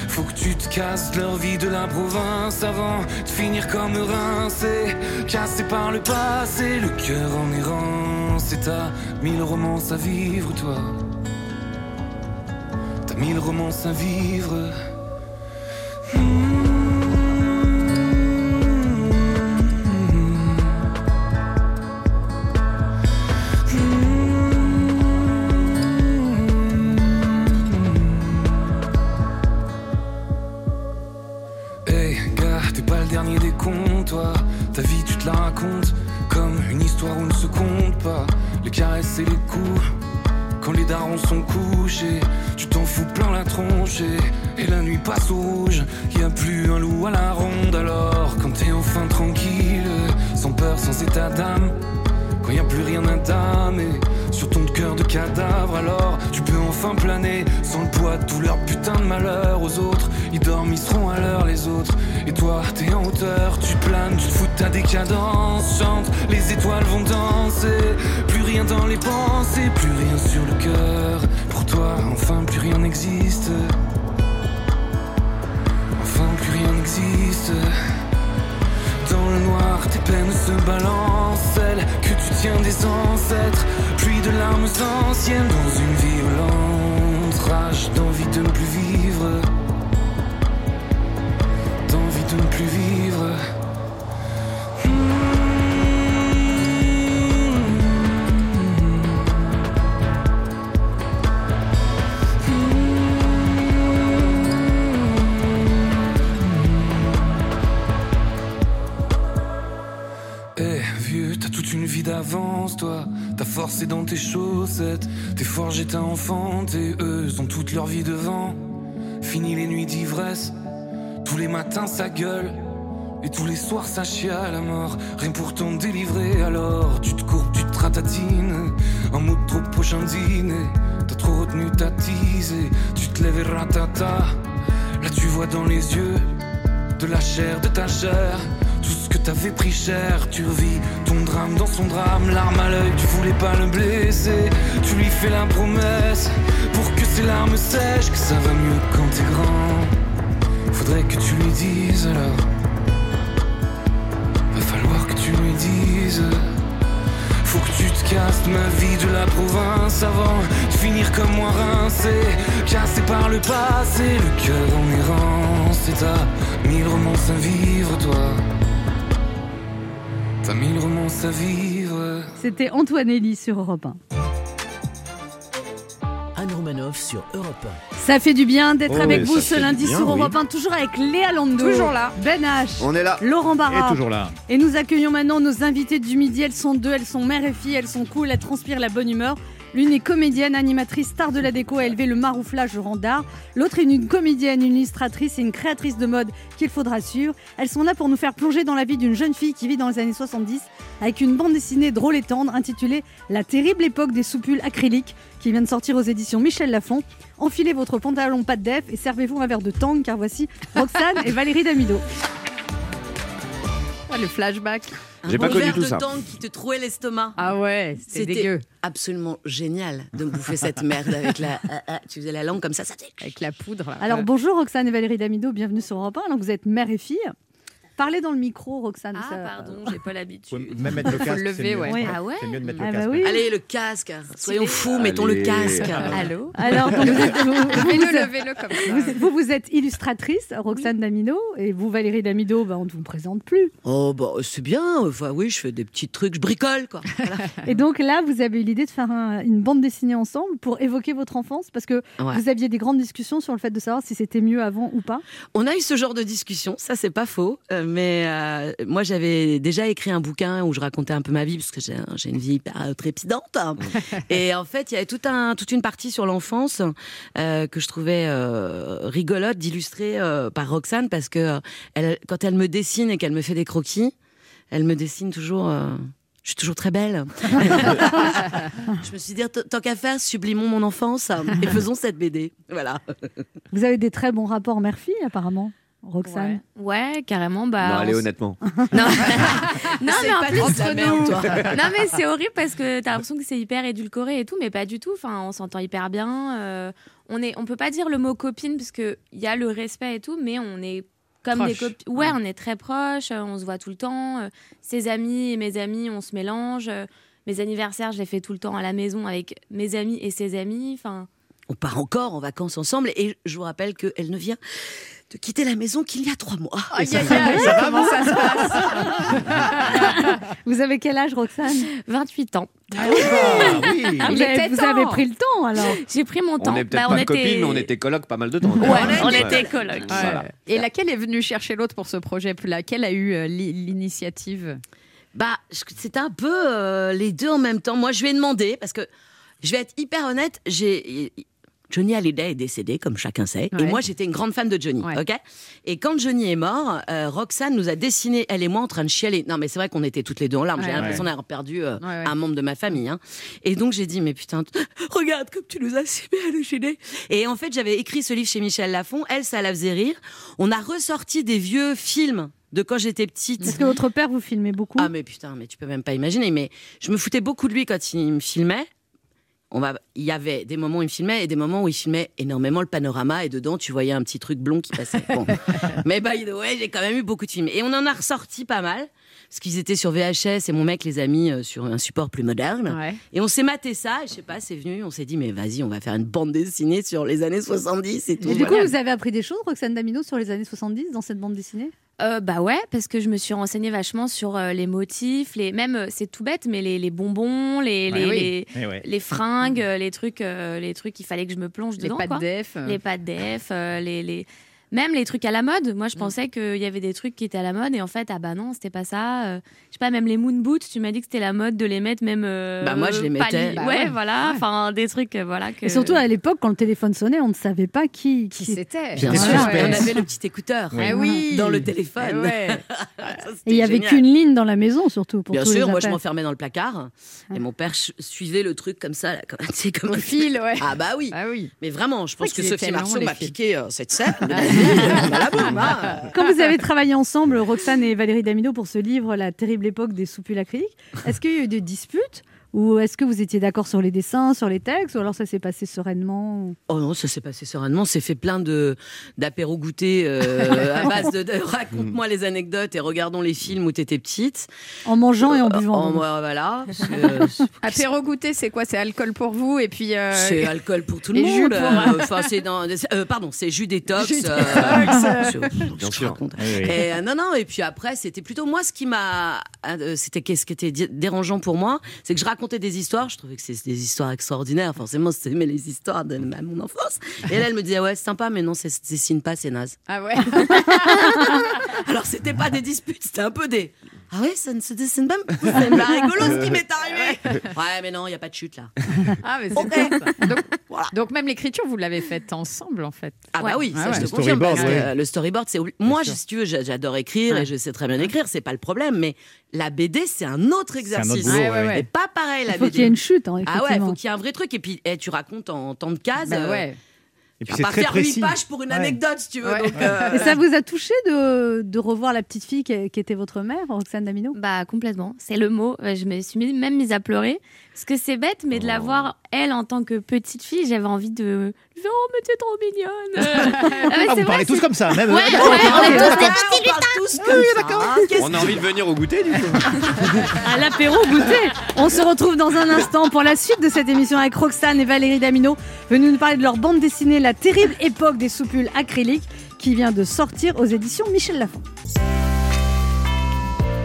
Speaker 9: Faut que tu te casses leur vie de la province avant de finir comme rincé, cassé par le passé, le cœur en errance. Et t'as mille romances à vivre, toi. T'as mille romances à vivre. Les caresses et les coups. Quand les darons sont couchés, tu t'en fous plein la tronche et, et la nuit passe au rouge. Y a plus un loup à la ronde alors quand t'es enfin tranquille, sans peur, sans état d'âme. Quand y a plus rien à damer sur ton cœur de cadavre, alors tu peux enfin planer sans le poids de tout leur putain de malheur aux autres. Ils dorment, ils seront à l'heure les autres. Et toi, t'es en hauteur, tu planes, tu te fous de ta décadence. Chante, les étoiles vont danser. Plus rien dans les pensées, plus rien sur le cœur. Pour toi, enfin, plus rien n'existe. Enfin, plus rien n'existe. Dans le noir, tes peines se balancent, celles que tu tiens des ancêtres. Pluie de larmes anciennes dans une violente rage d'envie de ne plus vivre. D'envie de ne plus vivre. D'avance, toi. Ta force est dans tes chaussettes. Tes forges et t'as enfanté. Eux ont toute leur vie devant. Fini les nuits d'ivresse. Tous les matins ça gueule. Et tous les soirs ça chie à la mort. Rien pour t'en délivrer alors. Tu te courbes, tu te ratatines. Un mot de trop prochain dîner. T'as trop retenu ta Tu te lèves et ratata. Là tu vois dans les yeux de la chair, de ta chair. Que t'avais pris cher, tu revis ton drame dans son drame, larme à l'œil, tu voulais pas le blesser. Tu lui fais la promesse pour que ses larmes sèchent, que ça va mieux quand t'es grand. Faudrait que tu lui dises alors. Va falloir que tu lui dises. Faut que tu te casses ma vie de la province avant de finir comme moi rincé, cassé par le passé, le cœur en errance. Et t'as mille romances à vivre, toi. T'as mille romances à vivre.
Speaker 2: C'était Antoine Elie sur Europe 1.
Speaker 1: Un homme Romanoff sur Europe
Speaker 2: Ça fait du bien d'être
Speaker 3: Oh,
Speaker 2: avec vous ce lundi
Speaker 3: bien,
Speaker 2: sur. Europe 1, toujours avec Léa Lando.
Speaker 5: Toujours là.
Speaker 2: Ben H.
Speaker 3: On est là.
Speaker 2: Laurent
Speaker 4: Et
Speaker 2: Barra.
Speaker 4: toujours là.
Speaker 2: Et nous accueillons maintenant nos invités du midi. Elles sont deux, elles sont mère et fille, elles sont cool, elles transpirent la bonne humeur. L'une est comédienne, animatrice, star de la déco, a élevé le marouflage au rang d'art. L'autre est une comédienne, une illustratrice et une créatrice de mode qu'il faudra suivre. Elles sont là pour nous faire plonger dans la vie d'une jeune fille qui vit dans les années 70 avec une bande dessinée drôle et tendre intitulée La terrible époque des soupules acryliques qui vient de sortir aux éditions Michel Lafon. Enfilez votre pantalon pas de def et servez-vous un verre de tang car voici Roxane et Valérie Damido.
Speaker 5: Ah, le flashback.
Speaker 10: Un
Speaker 3: J'ai
Speaker 10: bon
Speaker 3: pas connu
Speaker 10: verre
Speaker 3: tout
Speaker 10: de
Speaker 3: ça.
Speaker 10: tang qui te trouait l'estomac.
Speaker 5: Ah ouais, c'est
Speaker 10: C'était
Speaker 5: dégueu.
Speaker 10: absolument génial de me bouffer cette merde avec la. ah, ah, tu faisais la langue comme ça, ça t'est-
Speaker 5: Avec la poudre. là.
Speaker 2: Alors bonjour Roxane et Valérie Damido, bienvenue sur Europe 1. Alors, vous êtes mère et fille. Parlez dans le micro Roxane.
Speaker 11: Ah,
Speaker 2: ça-
Speaker 11: pardon, j'ai pas l'habitude.
Speaker 4: même mettre le casque.
Speaker 5: le lever,
Speaker 4: c'est mieux.
Speaker 5: ouais.
Speaker 2: Oui.
Speaker 11: Ah ouais
Speaker 4: C'est mieux de mettre
Speaker 2: Ah
Speaker 4: le
Speaker 2: bah
Speaker 4: casque.
Speaker 2: oui.
Speaker 10: Allez, le casque. Soyons fous,
Speaker 3: Allez.
Speaker 10: mettons le casque.
Speaker 5: Allô
Speaker 2: Alors donc, vous, êtes, vous- vous-
Speaker 5: Levez-le, comme ça.
Speaker 2: vous, vous- vous êtes illustratrice, Roxane Damido, et vous Valérie Damido, bah, on ne vous présente plus.
Speaker 10: Oh, bah, c'est bien. Enfin, oui, je fais des petits trucs, je bricole, quoi.
Speaker 2: Et donc là, vous avez eu l'idée de faire un- une bande dessinée ensemble pour évoquer votre enfance, parce que
Speaker 10: Ouais.
Speaker 2: vous aviez des grandes discussions sur le fait de savoir si c'était mieux avant ou pas?
Speaker 10: On a eu ce genre de discussion, ça c'est pas faux. euh, mais euh, moi j'avais déjà écrit un bouquin où je racontais un peu ma vie parce que j'ai un- j'ai une vie hyper euh, trépidante. Et en fait, il y avait tout un, toute une partie sur l'enfance euh, que je trouvais euh, rigolote d'illustrer par Roxane parce que elle, quand elle me dessine et qu'elle me fait des croquis, elle me dessine toujours. je suis toujours très belle. je me suis dit, tant qu'à faire, sublimons mon enfance et faisons cette BD. Voilà.
Speaker 2: Vous avez des très bons rapports mère-fille, apparemment, Roxane.
Speaker 11: Ouais, ouais, carrément. Bah,
Speaker 3: non, allez,
Speaker 11: on
Speaker 3: honnêtement.
Speaker 11: Non, mais en
Speaker 10: pas
Speaker 11: plus,
Speaker 10: merde, toi.
Speaker 11: non mais c'est horrible parce que t'as l'impression que c'est hyper édulcoré et tout, mais pas du tout. Enfin, on s'entend hyper bien. euh, on est, on peut pas dire le mot copine parce que il y a le respect et tout, mais on est comme des copines. Ouais, on est très proches. euh, On se voit tout le temps. euh, Ses amis et mes amis, on se mélange. euh, Mes anniversaires, je les fais tout le temps à la maison avec mes amis et ses amis. Enfin,
Speaker 10: On part encore en vacances ensemble et je vous rappelle qu'elle ne vient de quitter la maison qu'il y a trois mois.
Speaker 5: Aïe, aïe, aïe, comment ça se passe
Speaker 2: Vous avez quel âge, Roxane
Speaker 11: 28 ans.
Speaker 4: Ah oui.
Speaker 5: Ah,
Speaker 2: vous,
Speaker 5: il
Speaker 2: avez,
Speaker 5: était
Speaker 2: vous
Speaker 5: temps.
Speaker 2: avez pris le temps alors.
Speaker 11: J'ai pris mon temps.
Speaker 3: On est peut-être
Speaker 11: Bah,
Speaker 3: pas copines, mais on était colocs pas mal de temps.
Speaker 11: Ouais, on était colocs.
Speaker 3: Voilà.
Speaker 5: Et laquelle est venue chercher l'autre pour ce projet Laquelle a eu euh, l'i- l'initiative?
Speaker 10: Bah, c'était un peu euh, les deux en même temps. Moi, je lui ai demandé, parce que je vais être hyper honnête, j'ai. Johnny Hallyday est décédé, comme chacun sait. Et moi, j'étais une grande fan de Johnny.
Speaker 5: Ouais.
Speaker 10: ok? Et quand Johnny est mort, euh, Roxane nous a dessiné, elle et moi, en train de chialer. Non, mais c'est vrai qu'on était toutes les deux en larmes. J'ai
Speaker 5: Ouais.
Speaker 10: l'impression d'avoir perdu euh,
Speaker 5: Ouais, ouais.
Speaker 10: un membre de ma famille. hein. Et donc, j'ai dit, mais putain, regarde comme tu nous as si bien hallucinés. Et en fait, j'avais écrit ce livre chez Michel Lafon. Elle, ça la faisait rire. On a ressorti des vieux films de quand j'étais petite.
Speaker 2: Parce que votre père vous filmait beaucoup.
Speaker 10: Ah mais putain, mais tu peux même pas imaginer. Mais je me foutais beaucoup de lui quand il me filmait. On va, il y avait des moments où il me filmait et des moments où il filmait énormément le panorama et dedans tu voyais un petit truc blond qui passait. Bon. mais by the way, j'ai quand même eu beaucoup de films et on en a ressorti pas mal parce qu'ils étaient sur VHS et mon mec les a mis euh, sur un support plus moderne.
Speaker 5: Ouais.
Speaker 10: Et on s'est maté ça, je sais pas, c'est venu, on s'est dit mais vas-y, on va faire une bande dessinée sur les années 70 et tout.
Speaker 2: Et du coup, vous avez appris des choses, Roxane Damino, sur les années 70 dans cette bande dessinée?
Speaker 11: Euh, bah ouais, parce que je me suis renseignée vachement sur euh, les motifs, les même euh, c'est tout bête, mais les, les bonbons, les
Speaker 5: Ouais,
Speaker 11: les,
Speaker 5: oui.
Speaker 11: les,
Speaker 4: Eh ouais.
Speaker 11: les fringues, les trucs, euh, les trucs, il fallait que je me plonge
Speaker 5: Les
Speaker 11: dedans.
Speaker 5: pattes
Speaker 11: quoi.
Speaker 5: def.
Speaker 11: Les pâtes def, les, les même les trucs à la mode. Moi, je pensais qu'il y avait des trucs qui étaient à la mode et en fait, ah bah non, c'était pas ça. Euh, je sais pas, même les moon boots, tu m'as dit que c'était la mode de les mettre même. euh,
Speaker 10: Bah, moi, je les
Speaker 11: pas
Speaker 10: mettais.
Speaker 5: Bah
Speaker 11: ouais,
Speaker 5: ouais.
Speaker 11: voilà.
Speaker 5: Ouais.
Speaker 11: Enfin, des trucs, euh, voilà. Que...
Speaker 2: Et surtout à l'époque, quand le téléphone sonnait, on ne savait pas qui.
Speaker 5: Qui c'était
Speaker 10: Bien sûr,
Speaker 4: suspense.
Speaker 10: on avait le petit écouteur
Speaker 5: Eh oui.
Speaker 10: dans le téléphone.
Speaker 5: Eh ouais.
Speaker 2: Et il y avait qu'une ligne dans la maison, surtout. Pour
Speaker 10: Bien
Speaker 2: tous
Speaker 10: sûr,
Speaker 2: les
Speaker 10: moi je m'enfermais dans le placard et mon père suivait le truc comme ça, là, comme, comme un
Speaker 5: fil, ouais.
Speaker 10: Ah bah oui.
Speaker 5: Ah oui.
Speaker 10: Mais vraiment, je pense
Speaker 5: C'est
Speaker 10: que Sophie Marceau m'a piqué cette scène.
Speaker 2: Quand vous avez travaillé ensemble, Roxane et Valérie Damido, pour ce livre, La terrible époque des soupules acryliques, est-ce qu'il y a eu des disputes Ou est-ce que vous étiez d'accord sur les dessins, sur les textes Ou alors ça s'est passé sereinement
Speaker 10: Oh non, ça s'est passé sereinement. C'est fait plein de d'apéros goûter euh, à base de, de raconte-moi les anecdotes et regardons les films où t'étais petite.
Speaker 2: En mangeant et en
Speaker 10: Euh,
Speaker 2: buvant.
Speaker 10: en- voilà. euh,
Speaker 5: Apéro goûter, c'est quoi? C'est alcool pour vous et puis. euh,
Speaker 10: C'est alcool pour tout le
Speaker 5: et jus
Speaker 10: monde.
Speaker 5: pour-
Speaker 10: Enfin, c'est dans. euh, pardon, c'est jus détox.
Speaker 5: Jus
Speaker 3: Bien sûr.
Speaker 10: raconte.
Speaker 4: Oui, oui.
Speaker 10: Et, euh, non, non. Et puis après, c'était plutôt moi ce qui m'a. euh, c'était qu'est-ce qui était dérangeant pour moi, c'est que je racontais racontait des histoires. Je trouvais que c'est des histoires extraordinaires. Forcément, c'était les histoires de ma- mon enfance. Et là, elle me disait ouais, c'est sympa, mais non, c'est c'est signe pas, c'est naze.
Speaker 5: Ah ouais.
Speaker 10: Alors, c'était pas des disputes, c'était un peu des. Ah ouais, ça ne se dessine pas. C'est pas rigolo ce qui m'est arrivé. Ouais, mais non, il y a pas de chute là.
Speaker 5: Ah, mais c'est ça. Donc, donc même l'écriture, vous l'avez faite ensemble en fait.
Speaker 10: Ah bah oui, ça,
Speaker 5: Ah
Speaker 10: je te confirme. Parce que
Speaker 5: ouais.
Speaker 10: euh, le storyboard, c'est moi, je- si tu veux, j'a- j'adore écrire
Speaker 5: Ouais.
Speaker 10: et je sais très bien écrire, c'est pas le problème. Mais la BD, c'est un autre exercice.
Speaker 4: boulot, Ouais, ouais, ouais.
Speaker 10: Et pas pareil la
Speaker 2: Il faut
Speaker 10: BD.
Speaker 2: qu'il y ait une chute, hein,
Speaker 10: Ah ouais,
Speaker 2: effectivement.
Speaker 10: faut qu'il y ait un vrai truc. Et puis, eh, tu racontes en temps de cases.
Speaker 5: Bah
Speaker 10: euh,
Speaker 5: ouais.
Speaker 4: Et puis c'est
Speaker 10: pas
Speaker 4: très
Speaker 10: faire
Speaker 4: précis.
Speaker 10: 8 pages pour une
Speaker 4: Ouais.
Speaker 10: anecdote, si tu veux.
Speaker 5: Ouais.
Speaker 10: donc, euh,
Speaker 2: Et ça vous a touché de, de revoir la petite fille qui, qui était votre mère, Roxane Damino
Speaker 11: Bah complètement, c'est le mot. Euh, Je me suis même mise à pleurer parce que c'est bête, mais de la voir elle en tant que petite fille, j'avais envie de faire oh mais t'es trop mignonne. Ah,
Speaker 4: Ah, vous
Speaker 11: vrai,
Speaker 4: parlez tous comme ça, même.
Speaker 11: Ouais, ouais, on est tous des petits
Speaker 10: on
Speaker 3: a envie de venir au goûter du coup.
Speaker 2: à l'apéro goûter. On se retrouve dans un instant pour la suite de cette émission avec Roxane et Valérie Damino, venus nous parler de leur bande dessinée La terrible époque des soupules acryliques, qui vient de sortir aux éditions Michel Lafon.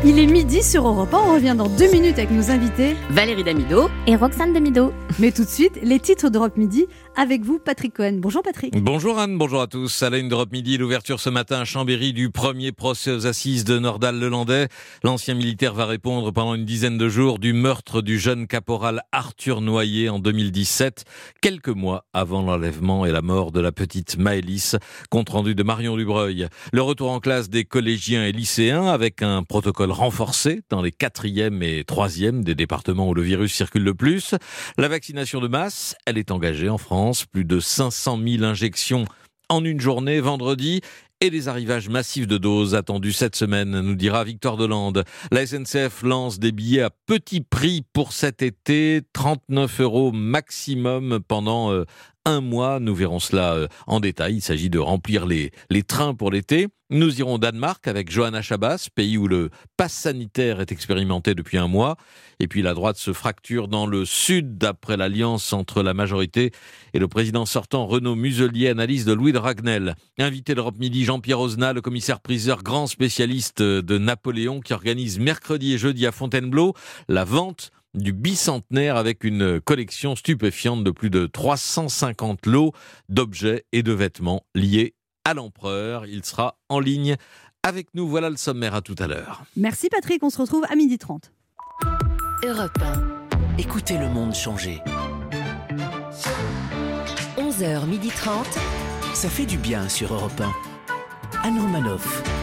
Speaker 2: Il est midi sur Europe 1, on revient dans deux minutes avec nos invités.
Speaker 10: Valérie Damido.
Speaker 11: Et Roxane Damido.
Speaker 2: Mais tout de suite, les titres d'Europe Midi avec vous, Patrick Cohen. Bonjour Patrick.
Speaker 12: Bonjour Anne, bonjour à tous. À la une d'Europe Midi, l'ouverture ce matin à Chambéry du premier procès aux assises de Nordal-Lelandais. L'ancien militaire va répondre pendant une dizaine de jours du meurtre du jeune caporal Arthur Noyer en 2017, quelques mois avant l'enlèvement et la mort de la petite Maëlys, compte rendu de Marion Dubreuil. Le retour en classe des collégiens et lycéens avec un protocole renforcé dans les quatrièmes et troisièmes des départements où le virus circule le plus. La vaccination de masse, elle est engagée en France. Plus de 500 000 injections en une journée vendredi et des arrivages massifs de doses attendus cette semaine, nous dira Victor Delande. La SNCF lance des billets à petit prix pour cet été, 39 euros maximum pendant euh, un mois. Nous verrons cela euh, en détail. Il s'agit de remplir les, les trains pour l'été. Nous irons au Danemark avec Johanna Chabas, pays où le pass sanitaire est expérimenté depuis un mois. Et puis la droite se fracture dans le sud d'après l'alliance entre la majorité et le président sortant Renaud Muselier, analyse de Louis de Ragnel. Invité d'Europe Midi, Jean-Pierre Ozna, le commissaire priseur, grand spécialiste de Napoléon, qui organise mercredi et jeudi à Fontainebleau la vente du bicentenaire avec une collection stupéfiante de plus de 350 lots d'objets et de vêtements liés à l'empereur. Il sera en ligne avec nous. Voilà le sommaire à tout à l'heure.
Speaker 2: Merci Patrick, on se retrouve à 12h30.
Speaker 1: Europe 1. Écoutez le monde changer.
Speaker 13: 11h30.
Speaker 1: Ça fait du bien sur Europe 1. Anne Romanoff.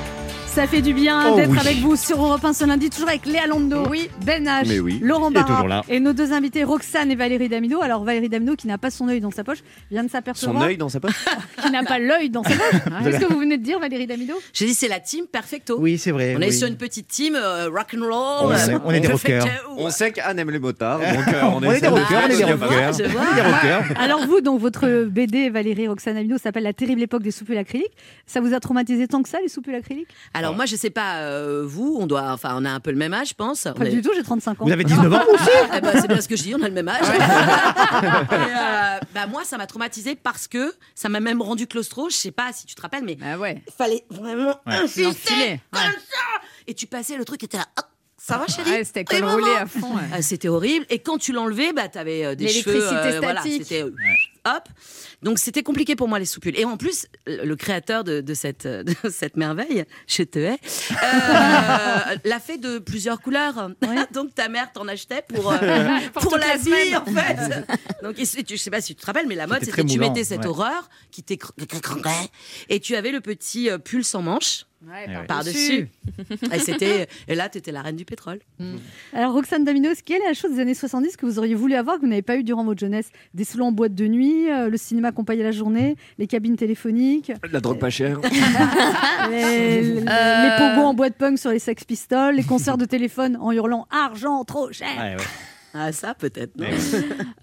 Speaker 2: Ça fait du bien
Speaker 1: Oh
Speaker 2: d'être
Speaker 1: oui.
Speaker 2: avec vous sur Europe 1 ce lundi, toujours avec Léa Lando, oui. Ben H,
Speaker 4: oui.
Speaker 2: Laurent Barra et nos deux invités Roxane et Valérie Damino. Alors Valérie Damino qui n'a pas son œil dans sa poche vient de s'apercevoir
Speaker 3: Son œil dans sa poche
Speaker 2: qui n'a pas l'œil dans sa poche. Qu'est-ce que vous venez de dire Valérie Damino
Speaker 10: J'ai dit c'est la team perfecto.
Speaker 4: Oui, c'est vrai.
Speaker 10: On est sur une petite team euh, rock and roll.
Speaker 3: On est-
Speaker 4: on est des rockers.
Speaker 3: On sait qu'Anne aime les motards, donc euh,
Speaker 4: On est des rockers, on est des rockers.
Speaker 10: je vois.
Speaker 4: On est des rockers.
Speaker 2: Alors vous, donc votre BD Valérie Roxane Damino s'appelle La terrible époque des soupules acryliques. Ça vous a traumatisé tant que ça les soupules acryliques?
Speaker 10: Alors moi je sais pas euh, vous, on doit, enfin on a un peu le même âge, je pense.
Speaker 2: Pas
Speaker 10: On est-
Speaker 2: du tout, j'ai 35 ans.
Speaker 4: Vous avez 19 ans aussi
Speaker 10: Eh ben, c'est bien ce que je dis, on a le même âge. Et, euh, bah, moi, ça m'a traumatisé parce que ça m'a même rendu claustro. Je sais pas si tu te rappelles, mais
Speaker 5: Ah ouais.
Speaker 10: il fallait vraiment
Speaker 5: Ouais,
Speaker 10: insister
Speaker 5: l'enfiler,
Speaker 10: comme
Speaker 5: ouais.
Speaker 10: ça. Et tu passais le truc, et t'es là. Oh, ça va, chérie
Speaker 5: Ouais, c'était
Speaker 10: Et
Speaker 5: roulé à fond. ouais.
Speaker 10: Ah, C'était horrible. Et quand tu l'enlevais, bah, t'avais euh, des cheveux.
Speaker 5: L'électricité
Speaker 10: voilà,
Speaker 5: statique.
Speaker 10: c'était euh, hop. Donc c'était compliqué pour moi les soupules. Et en plus, le créateur de, de cette, de cette merveille, je te hais, euh, l'a fait de plusieurs couleurs. Donc ta mère t'en achetait pour, euh,
Speaker 5: Pour
Speaker 10: la
Speaker 5: la
Speaker 10: vie en fait. Donc tu- je sais pas si tu te rappelles, mais la mode
Speaker 4: C'était
Speaker 10: que tu
Speaker 4: moulant,
Speaker 10: mettais cette
Speaker 4: ouais.
Speaker 10: horreur qui t'écr- et tu avais le petit euh, pull sans manches
Speaker 5: Ouais,
Speaker 4: ouais.
Speaker 10: par-dessus. et c'était et là tu étais la reine du pétrole.
Speaker 2: Alors Roxane Damino, quelle est la chose des années 70 que vous auriez voulu avoir que vous n'avez pas eu durant votre jeunesse? Des salons en boîte de nuit, euh, le cinéma accompagné la journée, les cabines téléphoniques,
Speaker 3: La drogue pas chère.
Speaker 2: les, les- les pogos en boîte punk sur les Sex Pistols, les concerts de téléphone en hurlant argent trop cher.
Speaker 4: Ouais, ouais.
Speaker 10: Ah ça peut-être. non?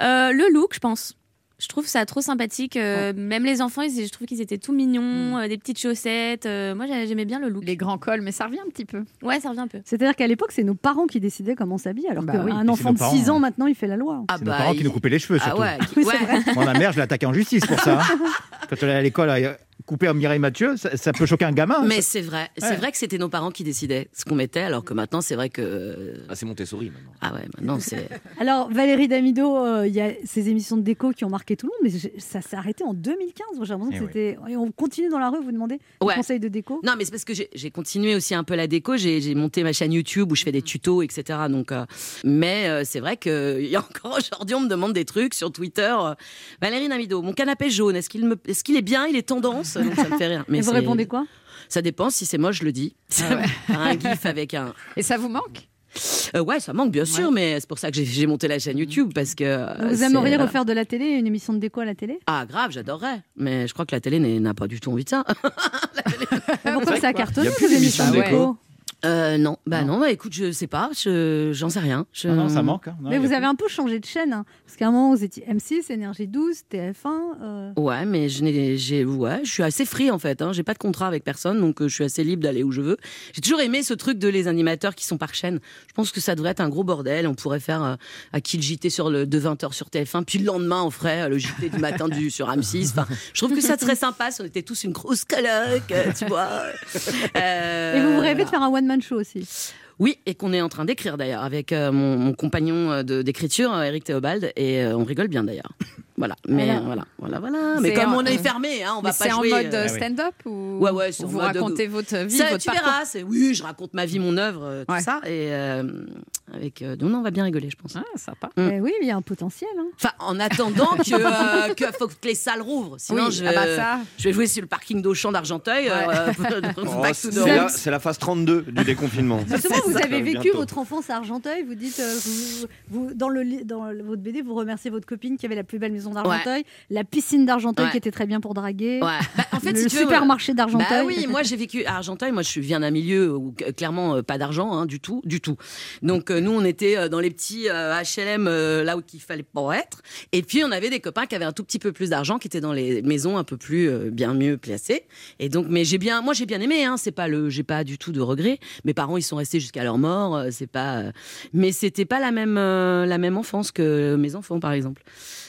Speaker 11: Euh, le look, je pense. Je trouve ça trop sympathique. euh, Même les enfants, ils- je trouve qu'ils étaient tout mignons, euh, des petites chaussettes. euh, moi, j'a- j'aimais bien le look.
Speaker 5: Les grands cols, mais ça revient un petit peu.
Speaker 11: Ouais, ça revient un peu.
Speaker 2: C'est-à-dire qu'à l'époque, c'est nos parents qui décidaient comment on s'habille, alors
Speaker 5: Bah
Speaker 2: qu'un
Speaker 5: oui.
Speaker 2: Enfant de
Speaker 4: nos
Speaker 2: 6
Speaker 4: parents.
Speaker 2: ans, maintenant, il fait la loi.
Speaker 10: Ah
Speaker 4: C'est nos parents qui nous coupaient les cheveux
Speaker 10: Ah
Speaker 4: surtout.
Speaker 10: ouais,
Speaker 2: Oui,
Speaker 10: ouais.
Speaker 2: c'est vrai.
Speaker 4: Moi, ma mère, je l'ai attaquée en justice pour ça. hein. Quand elle allait à l'école, coupé en Mireille Mathieu, ça, ça peut choquer un gamin.
Speaker 10: Mais
Speaker 4: Ça-
Speaker 10: c'est vrai, c'est
Speaker 4: Ouais.
Speaker 10: vrai que c'était nos parents qui décidaient ce qu'on mettait, alors que maintenant c'est vrai que.
Speaker 14: Ah, c'est Montessori maintenant.
Speaker 10: Ah ouais, maintenant c'est.
Speaker 2: Alors, Valérie Damido, euh, il y a ces émissions de déco qui ont marqué tout le monde, mais ça s'est arrêté en 2015. Moi, J'ai l'impression que
Speaker 10: Eh oui.
Speaker 2: c'était. Et on continue dans la rue, vous demandez des
Speaker 10: Ouais.
Speaker 2: conseils de déco
Speaker 10: Non, mais c'est parce que j'ai j'ai continué aussi un peu la déco. J'ai j'ai monté ma chaîne YouTube où je fais des tutos, etc. Donc, euh, mais euh, c'est vrai qu'il y a encore aujourd'hui, on me demande des trucs sur Twitter. euh, Valérie Namido, mon canapé jaune, est-ce qu'il me... est, qu'il est bien Il est tendance? Donc, Ça me fait rire.
Speaker 2: Et vous répondez quoi?
Speaker 10: Ça dépend. Si c'est moche, je le dis. un gif avec un.
Speaker 5: Et ça vous manque?
Speaker 10: Euh, ouais, ça manque bien sûr, mais c'est pour ça que j'ai- monté la chaîne YouTube parce que. euh,
Speaker 2: Vous aimeriez
Speaker 10: voilà.
Speaker 2: refaire de la télé, une émission de déco à la télé?
Speaker 10: Ah, grave, j'adorerais. Mais je crois que la télé n'a pas du tout envie de ça.
Speaker 2: Mais Pourquoi ça
Speaker 10: plus
Speaker 2: vos émissions de déco?
Speaker 10: Euh, non, bah non, bah écoute, je sais pas, je- j'en sais rien. Je-
Speaker 4: Ah non, ça manque. hein. Non,
Speaker 2: Mais vous
Speaker 4: a
Speaker 2: avez un peu changé de chaîne, hein, parce qu'à un moment vous étiez M6, Énergie 12, TF1. euh,
Speaker 10: Ouais, mais je n'ai, j'ai, ouais, je suis assez free en fait. Hein. J'ai pas de contrat avec personne, donc euh, je suis assez libre d'aller où je veux. J'ai toujours aimé ce truc de les animateurs qui sont par chaîne. Je pense que ça devrait être un gros bordel. On pourrait faire euh, à qui le JT sur le de 20h sur TF1, puis le lendemain on ferait euh, le JT du matin du sur M6. Enfin, je trouve que ça serait sympa si on était tous une grosse caloc, euh, tu vois. Euh,
Speaker 2: Et vous vous rêvez de faire un aussi
Speaker 10: Oui, et qu'on est en train d'écrire d'ailleurs avec euh, mon, mon compagnon euh, d'écriture, euh, Eric Théobald, et on rigole bien d'ailleurs. Voilà, mais
Speaker 5: Voilà.
Speaker 10: euh, voilà, voilà, voilà. Mais comme
Speaker 5: en-
Speaker 10: on est fermé, hein, on va pas
Speaker 5: c'est en
Speaker 10: jouer.
Speaker 5: mode
Speaker 10: euh,
Speaker 5: stand-up ou
Speaker 10: Ouais, ouais,
Speaker 5: vous
Speaker 10: mode-
Speaker 5: racontez votre vie,
Speaker 10: Ça,
Speaker 5: votre
Speaker 10: tu
Speaker 5: parcours
Speaker 10: verras, c'est oui, je raconte ma vie, mon œuvre, euh, tout ça, et euh, avec euh, non, non, on va bien rigoler, je pense.
Speaker 5: Ah, sympa.
Speaker 2: Eh oui, il y a un potentiel. hein.
Speaker 10: Enfin, en attendant que, euh, que faut que les salles rouvrent, sinon
Speaker 2: Oui,
Speaker 10: je,
Speaker 2: ah bah ça.
Speaker 10: je vais jouer sur le parking d'Auchan d'Argenteuil. euh,
Speaker 3: Oh, c'est la, phase 32 du déconfinement.
Speaker 2: Justement, vous avez vécu votre enfance à Argenteuil. Vous dites, euh, vous, dans, le, dans votre BD, vous remerciez votre copine qui avait la plus belle maison d'Argenteuil, la piscine d'Argenteuil
Speaker 10: Ouais.
Speaker 2: qui était très bien pour draguer,
Speaker 10: Ouais. Bah, en fait,
Speaker 2: le
Speaker 10: si tu veux,
Speaker 2: supermarché
Speaker 10: euh,
Speaker 2: d'Argenteuil.
Speaker 10: Bah oui, moi j'ai vécu à Argenteuil. Moi, je viens d'un milieu où euh, clairement euh, pas d'argent, hein, du tout, du tout. Donc euh, nous, on était dans les petits euh, HLM euh, là où il fallait pas être. Et puis on avait des copains qui avaient un tout petit peu plus d'argent, qui étaient dans les maisons un peu plus bien mieux placées. Et donc, mais j'ai bien, moi j'ai bien aimé. Hein, c'est pas le, j'ai pas du tout de regrets. Mes parents, ils sont restés jusqu'à leur mort. c'est pas, mais c'était pas la même, la même enfance que mes enfants, par exemple.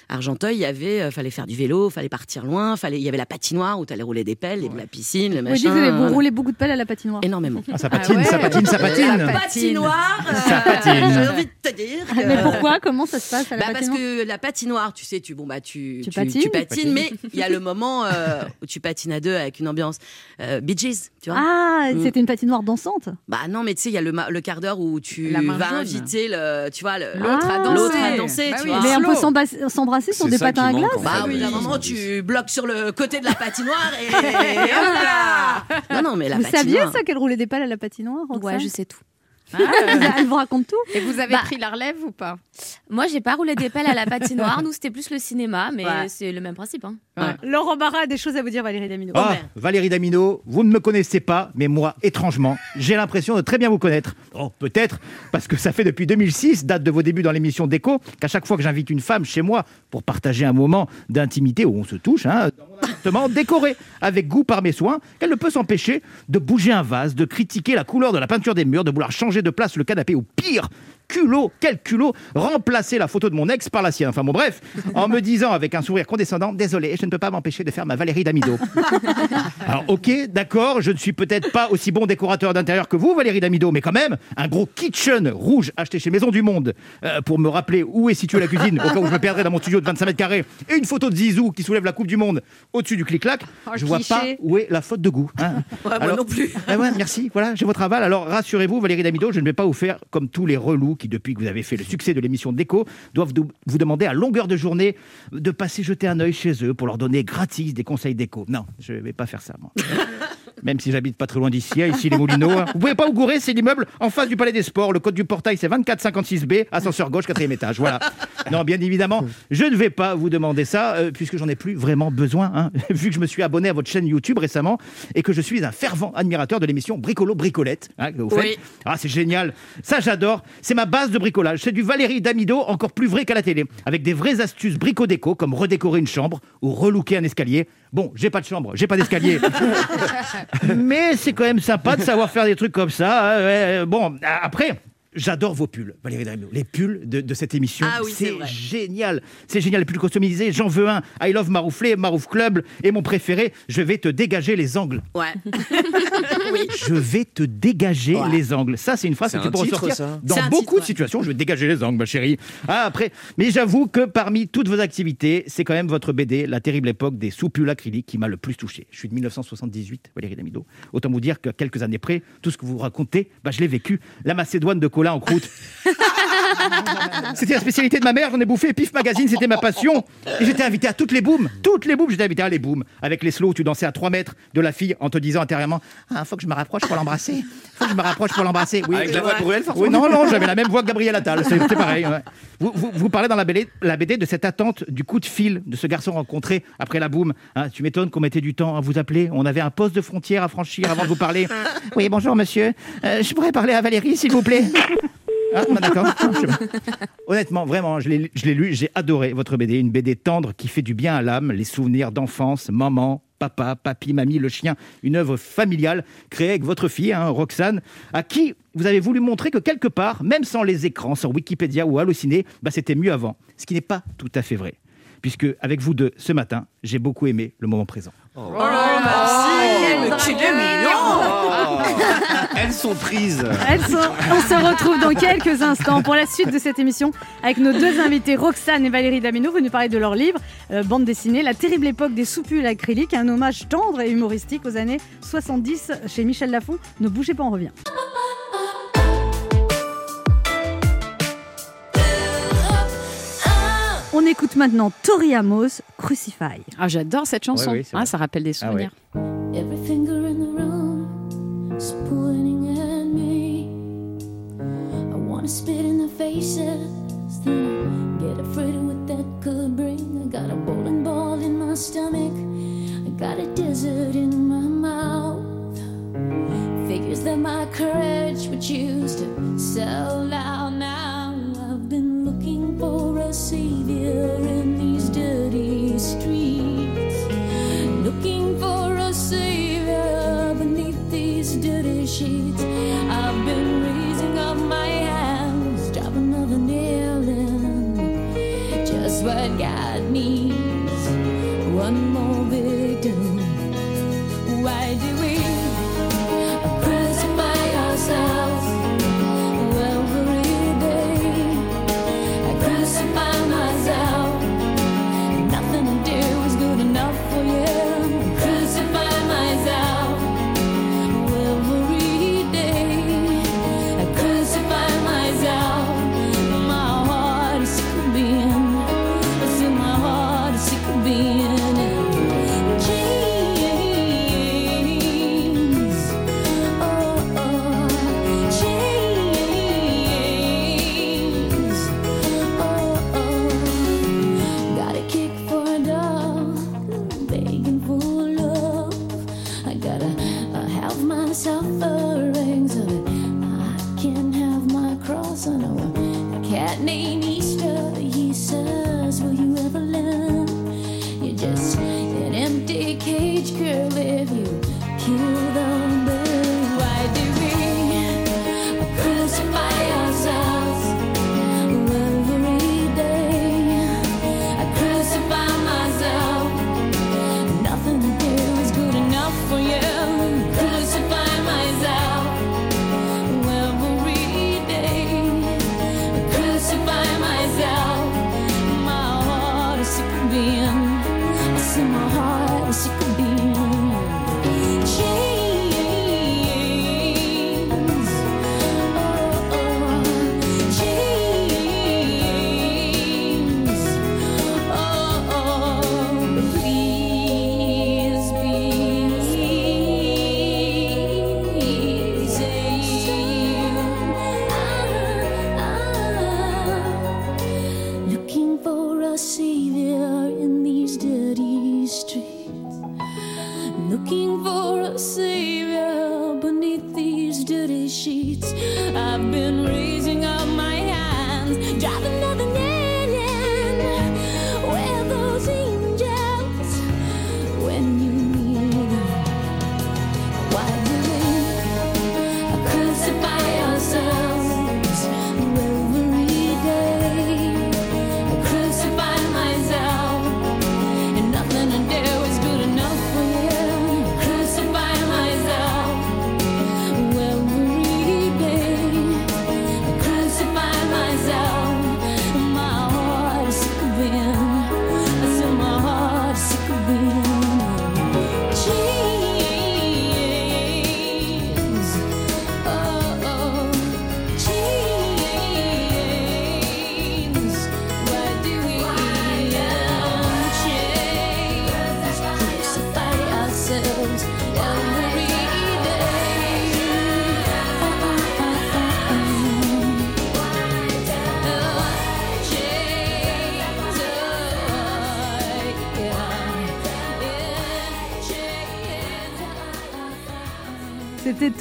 Speaker 10: Argenteuil, il y avait, euh, fallait faire du vélo, fallait partir loin, fallait, il y avait la patinoire où tu allais rouler des pelles, et la piscine, le
Speaker 2: Vous
Speaker 10: machin.
Speaker 2: que vous roulez beaucoup de pelles à la patinoire.
Speaker 10: Énormément.
Speaker 4: Ah, ça patine, ça patine, ça patine.
Speaker 10: La patinoire, euh,
Speaker 4: Ça patine.
Speaker 10: j'ai envie de te dire. que-
Speaker 2: Mais pourquoi? Comment ça se passe à la
Speaker 10: Bah, parce que la patinoire, tu sais, tu bon bah tu
Speaker 2: Tu patines?
Speaker 10: patines, mais il y a le moment euh, où tu patines à deux avec une ambiance euh, Bee Gees, tu vois.
Speaker 2: Ah,
Speaker 10: Mm.
Speaker 2: c'était une patinoire dansante?
Speaker 10: Bah non, mais tu sais, il y a le, quart d'heure où tu vas
Speaker 2: jaune.
Speaker 10: inviter le, tu vois, le-
Speaker 2: L'autre à danser.
Speaker 10: l'autre à danser,
Speaker 2: Bah
Speaker 10: tu
Speaker 2: oui.
Speaker 10: vois.
Speaker 2: Mais on peut s'embasser- s'embrasser sur
Speaker 10: C'est
Speaker 2: des
Speaker 10: ça
Speaker 2: patins à glace.
Speaker 10: Bah oui, à un moment, tu bloques sur le côté de la patinoire et, et hop là Non, non, mais la
Speaker 2: Vous saviez
Speaker 10: patinoire.
Speaker 2: ça qu'elle roulait des pelles à la patinoire
Speaker 11: Ouais, je sais tout.
Speaker 2: Ah, elle vous raconte tout.
Speaker 5: Et vous avez
Speaker 11: Bah,
Speaker 5: pris la relève ou pas?
Speaker 11: Moi, j'ai pas roulé des pelles à la patinoire. Nous, c'était plus le cinéma, mais
Speaker 2: Ouais.
Speaker 11: c'est le même principe. Hein.
Speaker 2: Laurent Barra a des choses à vous dire, Valérie Damino.
Speaker 4: Ah, Valérie Damino, vous ne me connaissez pas, mais moi, étrangement, j'ai l'impression de très bien vous connaître. Oh, peut-être, parce que ça fait depuis 2006, date de vos débuts dans l'émission Déco, qu'à chaque fois que j'invite une femme chez moi pour partager un moment d'intimité où on se touche, hein, dans mon appartement décoré avec goût par mes soins, qu'elle ne peut s'empêcher de bouger un vase, de critiquer la couleur de la peinture des murs, de vouloir changer de place le canapé, ou pire, culot, quel culot, remplacer la photo de mon ex par la sienne. Enfin bon, bref, en me disant avec un sourire condescendant, désolé, je ne peux pas m'empêcher de faire ma Valérie Damido. Alors ok, d'accord, je ne suis peut-être pas aussi bon décorateur d'intérieur que vous, Valérie Damido, mais quand même, un gros kitchen rouge acheté chez Maison du Monde euh, pour me rappeler où est située la cuisine, au cas où je me perdrais dans mon studio de 25 mètres carrés, et une photo de Zizou qui soulève la Coupe du Monde au-dessus du clic-clac,
Speaker 10: Oh,
Speaker 4: je vois
Speaker 10: cliché.
Speaker 4: pas où est la faute de goût. hein.
Speaker 10: Ouais, moi non plus.
Speaker 4: Ah ouais, merci, voilà, j'ai votre aval. Alors rassurez-vous, Valérie Damido, je ne vais pas vous faire comme tous les relous qui, depuis que vous avez fait le succès de l'émission Déco, doivent vous demander à longueur de journée de passer jeter un œil chez eux pour leur donner gratis des conseils déco. Non, je ne vais pas faire ça, moi. Même si j'habite pas très loin d'ici, hein, ici les Moulineaux. hein. Vous pouvez pas vous gourer, c'est l'immeuble en face du Palais des Sports. Le code du portail, c'est 2456B, ascenseur gauche, quatrième étage. Voilà. Non, bien évidemment, je ne vais pas vous demander ça, euh, puisque j'en ai plus vraiment besoin, hein, vu que je me suis abonné à votre chaîne YouTube récemment et que je suis un fervent admirateur de l'émission Bricolo Bricolette. hein, que vous faites.
Speaker 10: Oui.
Speaker 4: Ah, c'est génial. Ça, j'adore. C'est ma base de bricolage. C'est du Valérie Damido, encore plus vrai qu'à la télé, avec des vraies astuces brico-déco, comme redécorer une chambre ou relooker un escalier. Bon, j'ai pas de chambre, j'ai pas d'escalier. Mais c'est quand même sympa de savoir faire des trucs comme ça. hein, Bon, après. J'adore vos pulls, Valérie Damiot. Les pulls de, de cette émission,
Speaker 10: Ah oui, c'est
Speaker 4: génial. C'est génial, les pulls customisés. J'en veux un. I love Marouflé, Marouf Club. Et mon préféré, je vais te dégager les angles.
Speaker 10: Ouais.
Speaker 4: Je vais te dégager
Speaker 10: Ouais.
Speaker 4: les angles. Ça, c'est une phrase
Speaker 3: C'est
Speaker 4: que tu
Speaker 3: un
Speaker 4: peux
Speaker 3: titre,
Speaker 4: ressortir
Speaker 3: ça.
Speaker 4: dans beaucoup
Speaker 10: titre,
Speaker 4: de
Speaker 10: ouais.
Speaker 4: situations. Je vais te dégager les angles, ma chérie. Ah, après, mais j'avoue que parmi toutes vos activités, c'est quand même votre BD, La terrible époque des soupules acryliques, qui m'a le plus touché. Je suis de 1978, Valérie Damido. Autant vous dire que quelques années près, tout ce que vous racontez, bah, je l'ai vécu. La Macédoine de En croûte. C'était la spécialité de ma mère, j'en ai bouffé. Pif Magazine, c'était ma passion. Et j'étais invité à toutes les booms. Toutes les booms, j'étais invité à les booms. Avec les slows, tu dansais à 3 mètres de la fille en te disant intérieurement Ah, faut que je me rapproche pour l'embrasser. Faut que je me rapproche pour l'embrasser. Oui,
Speaker 3: Avec la voix de Bruel, forcément.
Speaker 4: Oui, non, non, j'avais la même voix que Gabriel Attal. C'est c'est pareil. ouais. Vous, vous, vous parlez dans la BD, la BD de cette attente du coup de fil de ce garçon rencontré après la boum. Hein, tu m'étonnes qu'on mettait du temps à vous appeler. On avait un poste de frontière à franchir avant de vous parler. Oui, bonjour monsieur. Euh, je pourrais parler à Valérie, s'il vous plaît. Ah, bah, d'accord. Honnêtement, vraiment, je l'ai je l'ai lu, j'ai adoré votre BD. Une BD tendre qui fait du bien à l'âme, les souvenirs d'enfance, maman, papa, papy, mamie, le chien. Une œuvre familiale créée avec votre fille, hein, Roxane, à qui vous avez voulu montrer que quelque part, même sans les écrans, sur Wikipédia ou Allociné, bah, c'était mieux avant. Ce qui n'est pas tout à fait vrai. Puisque, avec vous deux, ce matin, j'ai beaucoup aimé le moment présent.
Speaker 2: Oh, quel
Speaker 10: qu'il est mignon
Speaker 3: Oh. Elles sont prises.
Speaker 2: Elles sont- On se retrouve dans quelques instants pour la suite de cette émission avec nos deux invités Roxane et Valérie Damineau venus parler de leur livre euh, bande dessinée La terrible époque des soupules acryliques, un hommage tendre et humoristique aux années 70 chez Michel Lafon. Ne bougez pas, on revient. On écoute maintenant Tori Amos, Crucify.
Speaker 5: Ah, j'adore cette chanson.
Speaker 4: Ouais, oui, c'est
Speaker 5: Ah, ça rappelle des
Speaker 4: Ah ouais.
Speaker 5: souvenirs.
Speaker 14: Every finger in the room is pointing at me. I wanna spit in the faces, then I get afraid of what that could bring. I got a bowling ball in my stomach, I got a desert in my mouth. Figures that my courage would choose to sell out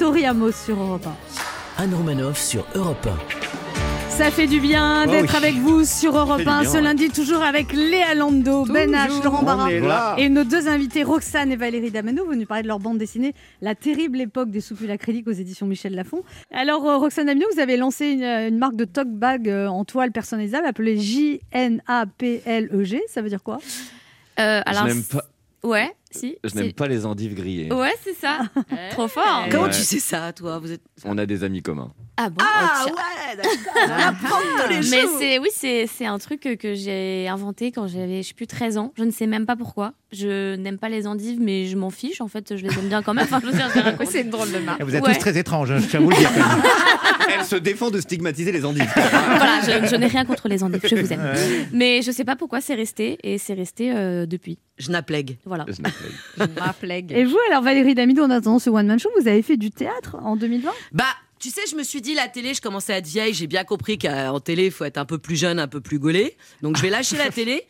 Speaker 2: Tori Amos sur Europe 1.
Speaker 1: Anne Romanoff sur Europe
Speaker 2: Ça fait du bien
Speaker 1: Oh
Speaker 2: d'être
Speaker 1: oui.
Speaker 2: avec vous sur Europe
Speaker 1: Ça fait
Speaker 2: 1
Speaker 1: du bien,
Speaker 2: ce lundi, toujours avec Léa Lando, Ben H, Laurent Barra et nos deux invités Roxane et Valérie Damano venus parler de leur bande dessinée La terrible époque des soupules acryliques aux éditions Michel Lafon. Alors euh, Roxane Damano, vous avez lancé une, une marque de tote bag euh, en toile personnalisable appelée J-N-A-P-L-E-G. E Ça veut dire quoi?
Speaker 11: Euh, alors,
Speaker 15: je n'aime pas,
Speaker 11: Ouais, si.
Speaker 15: je n'aime pas les endives grillées.
Speaker 11: Ouais, c'est ça. Trop fort.
Speaker 15: Comment Ouais. tu
Speaker 10: sais ça, toi Vous êtes...
Speaker 15: On a des amis communs.
Speaker 11: Ah bon
Speaker 10: Ah
Speaker 11: Ok.
Speaker 10: ouais, d'accord. Tous les
Speaker 11: Mais
Speaker 10: jours.
Speaker 11: c'est oui, c'est c'est un truc que, que j'ai inventé quand j'avais je sais plus 13 ans. Je ne sais même pas pourquoi. Je n'aime pas les endives mais je m'en fiche en fait, je les aime bien quand même. Enfin, je je.
Speaker 5: C'est une drôle de marque.
Speaker 4: Vous êtes
Speaker 11: Ouais.
Speaker 4: tous très étranges, hein, je tiens à vous le dire.
Speaker 3: Elle se défend de stigmatiser les endives.
Speaker 11: voilà, je, je n'ai rien contre les endives, je vous aime.
Speaker 3: Ouais.
Speaker 11: Mais je sais pas pourquoi c'est resté et c'est resté euh, depuis.
Speaker 10: Je n'applègue.
Speaker 11: Voilà.
Speaker 2: Et vous alors Valérie Damido, en attendant ce One Man Show, vous avez fait du théâtre en 2020
Speaker 10: Bah, tu sais, je me suis dit, la télé, je commençais à être vieille. J'ai bien compris qu'en télé, il faut être un peu plus jeune, un peu plus gaulé. Donc, je vais lâcher la télé.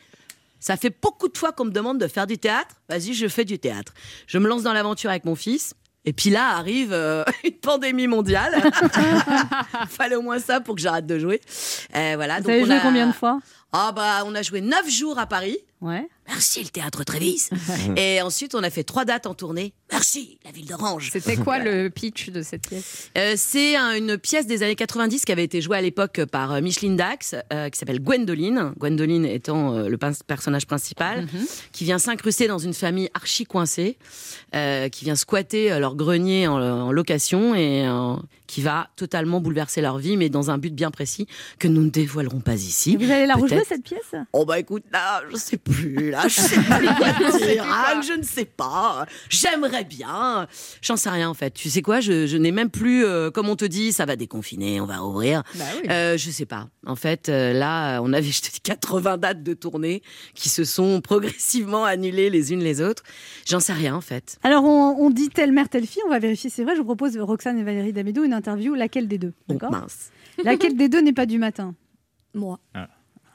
Speaker 10: Ça fait beaucoup de fois qu'on me demande de faire du théâtre. Vas-y, je fais du théâtre. Je me lance dans l'aventure avec mon fils. Et puis là arrive euh, une pandémie mondiale. Fallait au moins ça pour que j'arrête de jouer. Euh, voilà.
Speaker 2: Vous avez
Speaker 10: on
Speaker 2: joué
Speaker 10: a-
Speaker 2: combien de fois?
Speaker 10: Ah bah, on a joué neuf jours à Paris.
Speaker 2: Ouais.
Speaker 10: Merci le théâtre Trévis. Et ensuite, on a fait trois dates en tournée. Merci la ville d'Orange.
Speaker 5: C'était quoi le pitch de cette pièce?
Speaker 10: Euh, c'est un- une pièce des années 90 qui avait été jouée à l'époque par euh, Micheline Dax, euh, qui s'appelle Gwendoline. Gwendoline étant euh, le personnage principal,
Speaker 5: Mhm.
Speaker 10: qui vient s'incruster dans une famille archi coincée, euh, qui vient squatter leur grenier en, en location et euh, qui va totalement bouleverser leur vie, mais dans un but bien précis que nous ne dévoilerons pas ici.
Speaker 2: Et vous allez la rejouer cette pièce?
Speaker 10: Oh bah écoute, là, je sais plus, là, je sais plus quoi dire, Anne, je ne sais pas. J'aimerais bien. J'en sais rien en fait. Tu sais quoi, je, je n'ai même plus, euh, comme on te dit, ça va déconfiner, on va ouvrir.
Speaker 5: Bah oui.
Speaker 10: Euh, je sais pas. En fait, euh, là, on avait, je te dis, 80 dates de tournée qui se sont progressivement annulées les unes les autres. J'en sais rien en fait.
Speaker 2: Alors, on, on dit telle mère, telle fille. On va vérifier, c'est vrai. Je vous propose, Roxane et Valérie Damido, une interview. Laquelle des deux D'accord
Speaker 10: mince.
Speaker 2: Laquelle des deux n'est pas du matin
Speaker 11: Moi.
Speaker 2: Ah,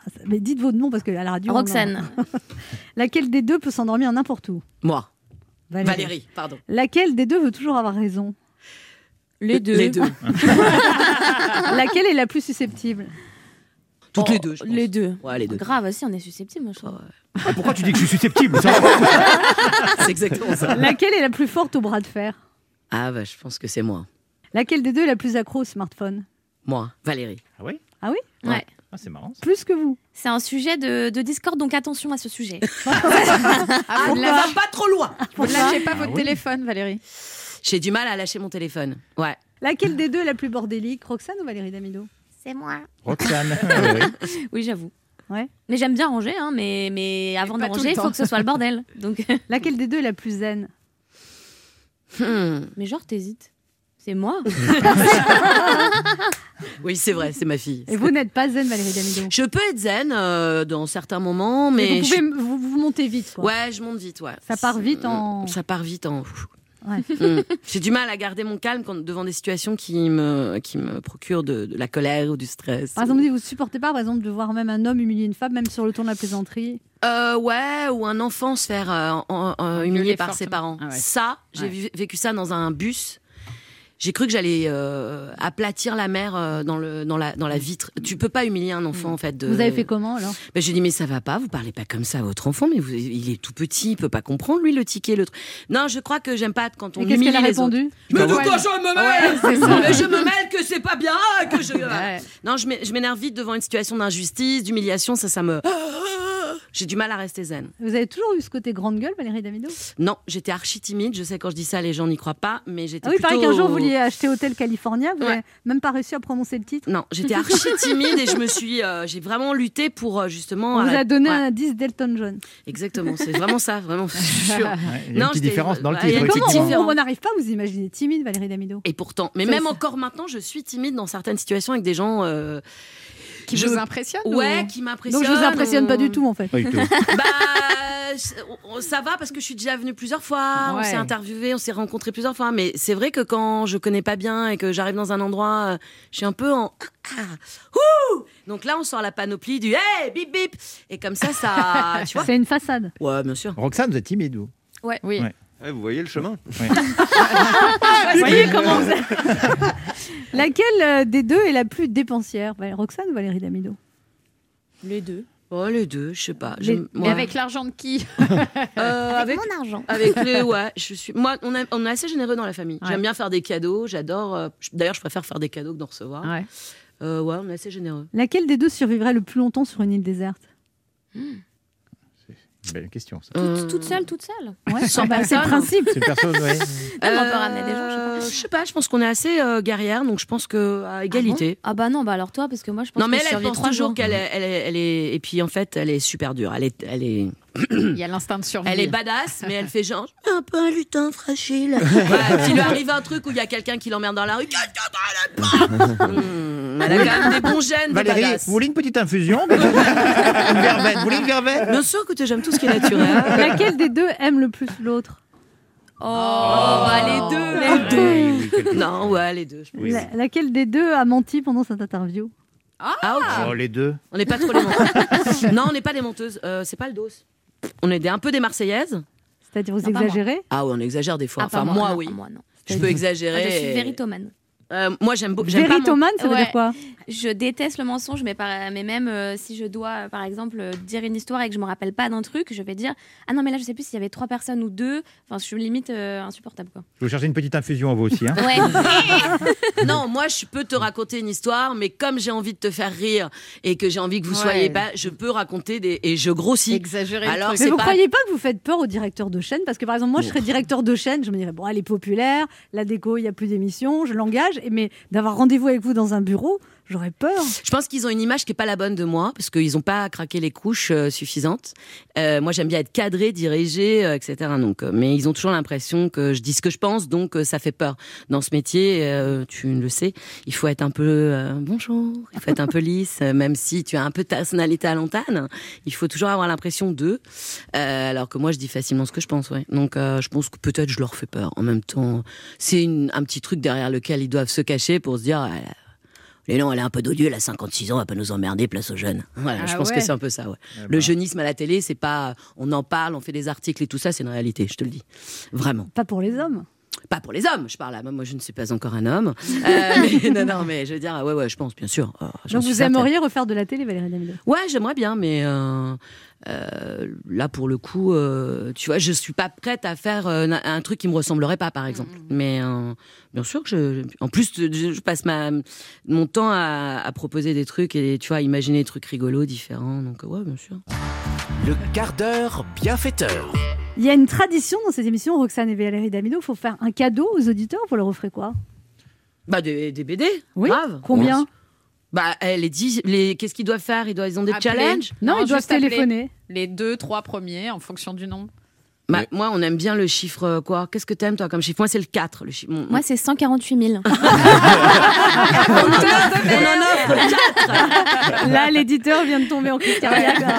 Speaker 2: ça- Mais dites votre nom parce que à la radio. on
Speaker 11: Roxane.
Speaker 2: Laquelle des deux peut s'endormir n'importe où
Speaker 10: Moi.
Speaker 2: Valérie.
Speaker 10: Valérie, pardon.
Speaker 2: Laquelle des deux veut toujours avoir raison?
Speaker 11: Les deux.
Speaker 10: Les deux.
Speaker 2: Laquelle est la plus susceptible?
Speaker 10: Toutes les deux. je
Speaker 11: Oh, Les deux.
Speaker 10: Ouais, les deux.
Speaker 11: Grave, aussi, on est susceptible, moi je trouve.
Speaker 4: Ah, pourquoi tu dis que je suis susceptible?
Speaker 10: C'est exactement ça.
Speaker 2: Laquelle est la plus forte au bras de fer?
Speaker 10: Ah bah, je pense que c'est moi.
Speaker 2: Laquelle des deux est la plus accro au smartphone?
Speaker 10: Moi, Valérie.
Speaker 4: Ah oui?
Speaker 2: Ah oui?
Speaker 11: Ouais.
Speaker 4: Ah, c'est marrant. ça.
Speaker 2: Plus que vous
Speaker 11: C'est un sujet de, de Discord, donc attention à ce sujet.
Speaker 5: Ah, vous
Speaker 10: on
Speaker 5: ne
Speaker 10: va
Speaker 5: lâchez-
Speaker 10: pas trop loin.
Speaker 5: vous ne lâchez pas
Speaker 4: Ah
Speaker 5: votre
Speaker 4: oui.
Speaker 5: téléphone, Valérie.
Speaker 10: J'ai du mal à lâcher mon téléphone. Ouais.
Speaker 2: Laquelle des deux est la plus bordélique Roxane ou Valérie Damido
Speaker 11: C'est moi.
Speaker 4: Roxane. Ah, oui,
Speaker 11: j'avoue.
Speaker 2: Ouais.
Speaker 11: Mais j'aime bien ranger, hein, mais, mais avant de
Speaker 5: pas tout
Speaker 11: ranger,
Speaker 5: le
Speaker 11: il faut que ce soit le bordel. Donc...
Speaker 2: Laquelle des deux est la plus zen
Speaker 10: Hmm.
Speaker 11: Mais genre, t'hésites. C'est moi.
Speaker 10: Oui, c'est vrai, c'est ma fille.
Speaker 2: Et vous n'êtes pas zen, Valérie Damido?
Speaker 10: Je peux être zen euh, dans certains moments, mais,
Speaker 2: Mais vous
Speaker 10: je
Speaker 2: pouvez
Speaker 10: suis-
Speaker 2: vous, vous montez vite. Quoi.
Speaker 10: Ouais, je monte vite, ouais.
Speaker 2: Ça part vite en-
Speaker 10: Ça part vite en.
Speaker 2: Ouais.
Speaker 10: Mm. J'ai du mal à garder mon calme quand, devant des situations qui me, qui me procurent de, de la colère ou du stress.
Speaker 2: Par exemple, vous supportez pas, par exemple, de voir même un homme humilier une femme, même sur le ton de la plaisanterie?
Speaker 10: Euh, ouais, ou un enfant se faire euh, humilier par ses parents.
Speaker 5: Ah ouais.
Speaker 10: Ça, j'ai
Speaker 5: Ouais.
Speaker 10: vécu ça dans un bus. J'ai cru que j'allais euh, aplatir la mère euh, dans, le, dans, la, dans la vitre. Tu peux pas humilier un enfant, en fait. De...
Speaker 2: Vous avez fait comment alors?
Speaker 10: Ben, j'ai dit, mais ça va pas, vous parlez pas comme ça à votre enfant, mais vous- il est tout petit, il peut pas comprendre, lui, le ticket, le truc. Non, je crois que j'aime pas quand on
Speaker 2: qu'est-ce
Speaker 10: humilie
Speaker 2: qu'elle a répondu?
Speaker 10: Mais de
Speaker 5: Ouais.
Speaker 10: quoi je me mêle
Speaker 5: Ouais.
Speaker 10: Mais je me mêle que c'est pas bien, que je...
Speaker 5: Ouais.
Speaker 10: Non, je je m'énerve vite devant une situation d'injustice, d'humiliation, ça, ça me... J'ai du mal à rester zen.
Speaker 2: Vous avez toujours eu ce côté grande gueule, Valérie Damido
Speaker 10: Non, j'étais archi timide. Je sais quand je dis ça, les gens n'y croient pas, mais j'étais
Speaker 2: Ah oui,
Speaker 10: plutôt.
Speaker 2: pareil qu'un jour vous vouliez acheter Hôtel California, vous
Speaker 10: Ouais.
Speaker 2: n'avez même pas réussi à prononcer le titre.
Speaker 10: Non, j'étais archi timide et je me suis, euh, j'ai vraiment lutté pour euh, justement.
Speaker 2: On vous a
Speaker 10: arrêter-
Speaker 2: donné
Speaker 10: Ouais,
Speaker 2: un 10 d'Elton John.
Speaker 10: Exactement, c'est vraiment ça, vraiment.
Speaker 4: Ouais, Il y a une petite différence dans le
Speaker 10: ouais, il y a
Speaker 4: titre.
Speaker 2: Comment on- n'arrive pas à vous imaginer timide, Valérie Damido
Speaker 10: Et pourtant, mais même
Speaker 2: ça.
Speaker 10: encore maintenant, je suis timide dans certaines situations avec des gens. euh,
Speaker 5: Qui
Speaker 10: je-
Speaker 5: vous impressionne
Speaker 10: Ouais,
Speaker 5: ou-
Speaker 10: qui m'impressionnent.
Speaker 2: Donc je vous impressionne pas du tout en fait.
Speaker 4: Pas du tout.
Speaker 10: Bah, ça va parce que je suis déjà venue plusieurs fois, on s'est interviewé, on s'est rencontrés plusieurs fois. Mais c'est vrai que quand je connais pas bien et que j'arrive dans un endroit, euh, je suis un peu en. Ah, ouh Donc là, on sort la panoplie du hey, bip bip. Et comme ça, ça. Tu vois
Speaker 2: C'est une façade.
Speaker 10: Ouais, bien sûr.
Speaker 4: Roxane, vous êtes timide, vous
Speaker 11: Ouais.
Speaker 5: Oui.
Speaker 4: Ouais.
Speaker 3: Ouais, vous voyez le chemin
Speaker 2: Vous voyez comment vous Laquelle euh, des deux est la plus dépensière Roxane ou Valérie Damido?
Speaker 10: Les deux. Oh, les deux, je sais pas.
Speaker 2: Les-
Speaker 5: Mais avec l'argent de qui?
Speaker 10: Euh, avec,
Speaker 11: mon argent.
Speaker 10: Avec les, ouais, je suis. Moi, on, a- on est assez généreux dans la famille.
Speaker 2: Ouais.
Speaker 10: J'aime bien faire des cadeaux. J'adore. euh, D'ailleurs, je préfère faire des cadeaux que d'en recevoir.
Speaker 2: Ouais.
Speaker 10: Euh, ouais, on est assez généreux.
Speaker 2: Laquelle des deux survivrait le plus longtemps sur une île déserte?
Speaker 4: Belle question. Ça.
Speaker 10: Euh,
Speaker 11: Toute seule, toute seule.
Speaker 2: Ouais,
Speaker 10: Sans
Speaker 2: c'est le
Speaker 10: personne.
Speaker 2: principe.
Speaker 4: C'est le perso, ouais.
Speaker 11: Non, on peut ramener des gens, je sais pas.
Speaker 10: Euh, je sais pas. Je pense qu'on est assez euh, guerrière, donc je pense que à égalité.
Speaker 11: Ah bah non, bah alors toi, parce que moi je pense
Speaker 10: non, mais
Speaker 11: que
Speaker 10: elle, elle pense
Speaker 11: trois
Speaker 10: toujours
Speaker 11: jours.
Speaker 10: qu'elle est, elle est, elle est- Et puis en fait, elle est super dure. Elle est, elle est,
Speaker 5: Il y a l'instinct de survie.
Speaker 10: elle est badass, mais elle fait genre je suis un peu un lutin fragile. Ouais, S'il lui arrive un truc où il y a quelqu'un qui l'emmerde dans la rue, quelqu'un dans la pas. Hmm, Elle a quand même des bons gènes,
Speaker 4: Valérie, vous voulez une petite infusion Une verveine. Vous voulez une verveine
Speaker 10: Bien sûr, écoutez, j'aime tout ce qui est naturel.
Speaker 2: Laquelle des deux aime le plus l'autre?
Speaker 11: Oh, bah les deux.
Speaker 10: Les deux. Non, ouais, les deux. je pense.
Speaker 2: La- Laquelle des deux a menti pendant cette interview?
Speaker 10: Ah, ok.
Speaker 4: Oh, les deux.
Speaker 10: On n'est pas trop les menteuses. non, on n'est pas des menteuses. Euh, c'est pas le dos. On est des, un peu des Marseillaises.
Speaker 2: C'est-à-dire vous
Speaker 11: Non,
Speaker 2: exagérez?
Speaker 10: Ah oui, on exagère des fois.
Speaker 11: Ah,
Speaker 10: enfin,
Speaker 11: moi,
Speaker 10: moi,
Speaker 11: non,
Speaker 10: oui.
Speaker 11: Moi, non.
Speaker 10: Je peux exagérer.
Speaker 11: Ah, je suis
Speaker 10: et-
Speaker 11: véritomane.
Speaker 10: Euh, moi, j'aime beaucoup. mon-
Speaker 2: Véritomane, ça veut
Speaker 11: Ouais.
Speaker 2: dire quoi
Speaker 11: Je déteste le mensonge, mais, par- mais même euh, si je dois, euh, par exemple, dire une histoire et que je me rappelle pas d'un truc, je vais dire Ah non, mais là, je sais plus s'il y avait trois personnes ou deux. Enfin, je suis limite euh, insupportable, quoi.
Speaker 4: Vous cherchez une petite infusion à vous aussi. Hein
Speaker 11: Ouais.
Speaker 10: non, moi, je peux te raconter une histoire, mais comme j'ai envie de te faire rire et que j'ai envie que vous
Speaker 5: Ouais.
Speaker 10: soyez pas, je peux raconter des et je grossis.
Speaker 5: Exagérer
Speaker 10: Alors.
Speaker 2: Mais vous
Speaker 10: pas-
Speaker 2: croyez pas que vous faites peur au directeur de chaîne? Parce que par exemple, moi, je serais directeur de chaîne, je me dirais, bon, elle est populaire, la déco, il n'y a plus d'émissions, je l'engage, mais d'avoir rendez-vous avec vous dans un bureau, j'aurais peur.
Speaker 10: Je pense qu'ils ont une image qui est pas la bonne de moi parce qu'ils n'ont pas craqué les couches euh, suffisantes. Euh, moi, j'aime bien être cadré, dirigé, euh, etc. Donc, euh, mais ils ont toujours l'impression que je dis ce que je pense, donc euh, ça fait peur. Dans ce métier, euh, tu le sais, il faut être un peu euh, bonjour, il faut être un peu lisse, même si tu as un peu de personnalité à l'antenne. Il faut toujours avoir l'impression d'eux, Euh, alors que moi, je dis facilement ce que je pense. Ouais. Donc, euh, je pense que peut-être je leur fais peur. En même temps, c'est un petit truc derrière lequel ils doivent se cacher pour se dire. Les non, elle est un peu d'odieux, elle a 56 ans, elle peut nous emmerder, place aux jeunes. Voilà,
Speaker 5: Ah
Speaker 10: je pense
Speaker 5: ouais.
Speaker 10: que c'est un peu ça, ouais. Le jeunisme à la télé, c'est pas, on en parle, on fait des articles et tout ça, c'est une réalité, je te le dis. Vraiment.
Speaker 2: Pas pour les hommes.
Speaker 10: Pas pour les hommes, je parle là. Moi, je ne suis pas encore un homme. Euh, mais, non, non, mais je veux dire, ouais, ouais, je pense, bien sûr. J'en
Speaker 2: Donc vous
Speaker 10: certaine.
Speaker 2: aimeriez refaire de la télé, Valérie Damido
Speaker 10: Ouais, j'aimerais bien, mais euh, euh, là, pour le coup, euh, tu vois, je suis pas prête à faire euh, un, truc qui me ressemblerait pas, par exemple. Mais euh, bien sûr que je. En plus, je, je passe ma, mon temps à, à proposer des trucs et tu vois, à imaginer des trucs rigolos, différents. Donc, ouais, bien sûr.
Speaker 1: Le quart d'heure bienfaiteur.
Speaker 2: Il y a une tradition dans cette émission, Roxane et Valérie Damido, il faut faire un cadeau aux auditeurs, vous leur offrez quoi?
Speaker 10: Bah, des, des BD,
Speaker 2: Oui,
Speaker 10: grave.
Speaker 2: combien?
Speaker 10: Bah, eh, les dix, les, qu'est-ce qu'ils doivent faire? Ils, doivent, ils ont des
Speaker 5: Appeler.
Speaker 10: challenges?
Speaker 2: Non, ils doivent téléphoner.
Speaker 5: Les deux, trois premiers en fonction du nombre.
Speaker 10: Bah, Moi, on aime bien le chiffre, euh, quoi Qu'est-ce que t'aimes, toi, comme chiffre? Moi, c'est le 4. Le chiffre. mon-
Speaker 11: Moi, c'est 148 000.
Speaker 10: on en offre 4
Speaker 2: Là, l'éditeur vient de tomber en crise.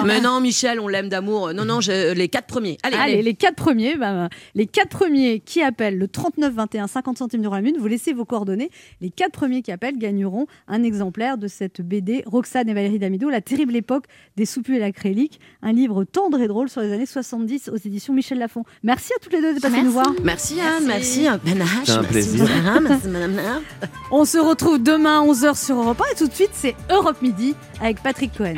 Speaker 10: Mais non, Michel, on l'aime d'amour. Non, non, je- les quatre premiers. Allez,
Speaker 2: Allez, les quatre premiers, bah, les quatre premiers qui appellent le 39 21 50 centimes d'euros la minute, vous laissez vos coordonnées. Les quatre premiers qui appellent gagneront un exemplaire de cette BD Roxane et Valérie Damido, La terrible époque des soupus et l'acrylique, un livre tendre et drôle sur les années 70 aux éditions Michel Lafon. Merci à toutes les deux de passer nous voir.
Speaker 10: Merci Anne, merci.
Speaker 3: C'est un
Speaker 10: merci
Speaker 3: plaisir.
Speaker 10: Merci.
Speaker 2: On se retrouve demain à 11h sur Europe 1 et tout de suite c'est Europe Midi avec Patrick Cohen.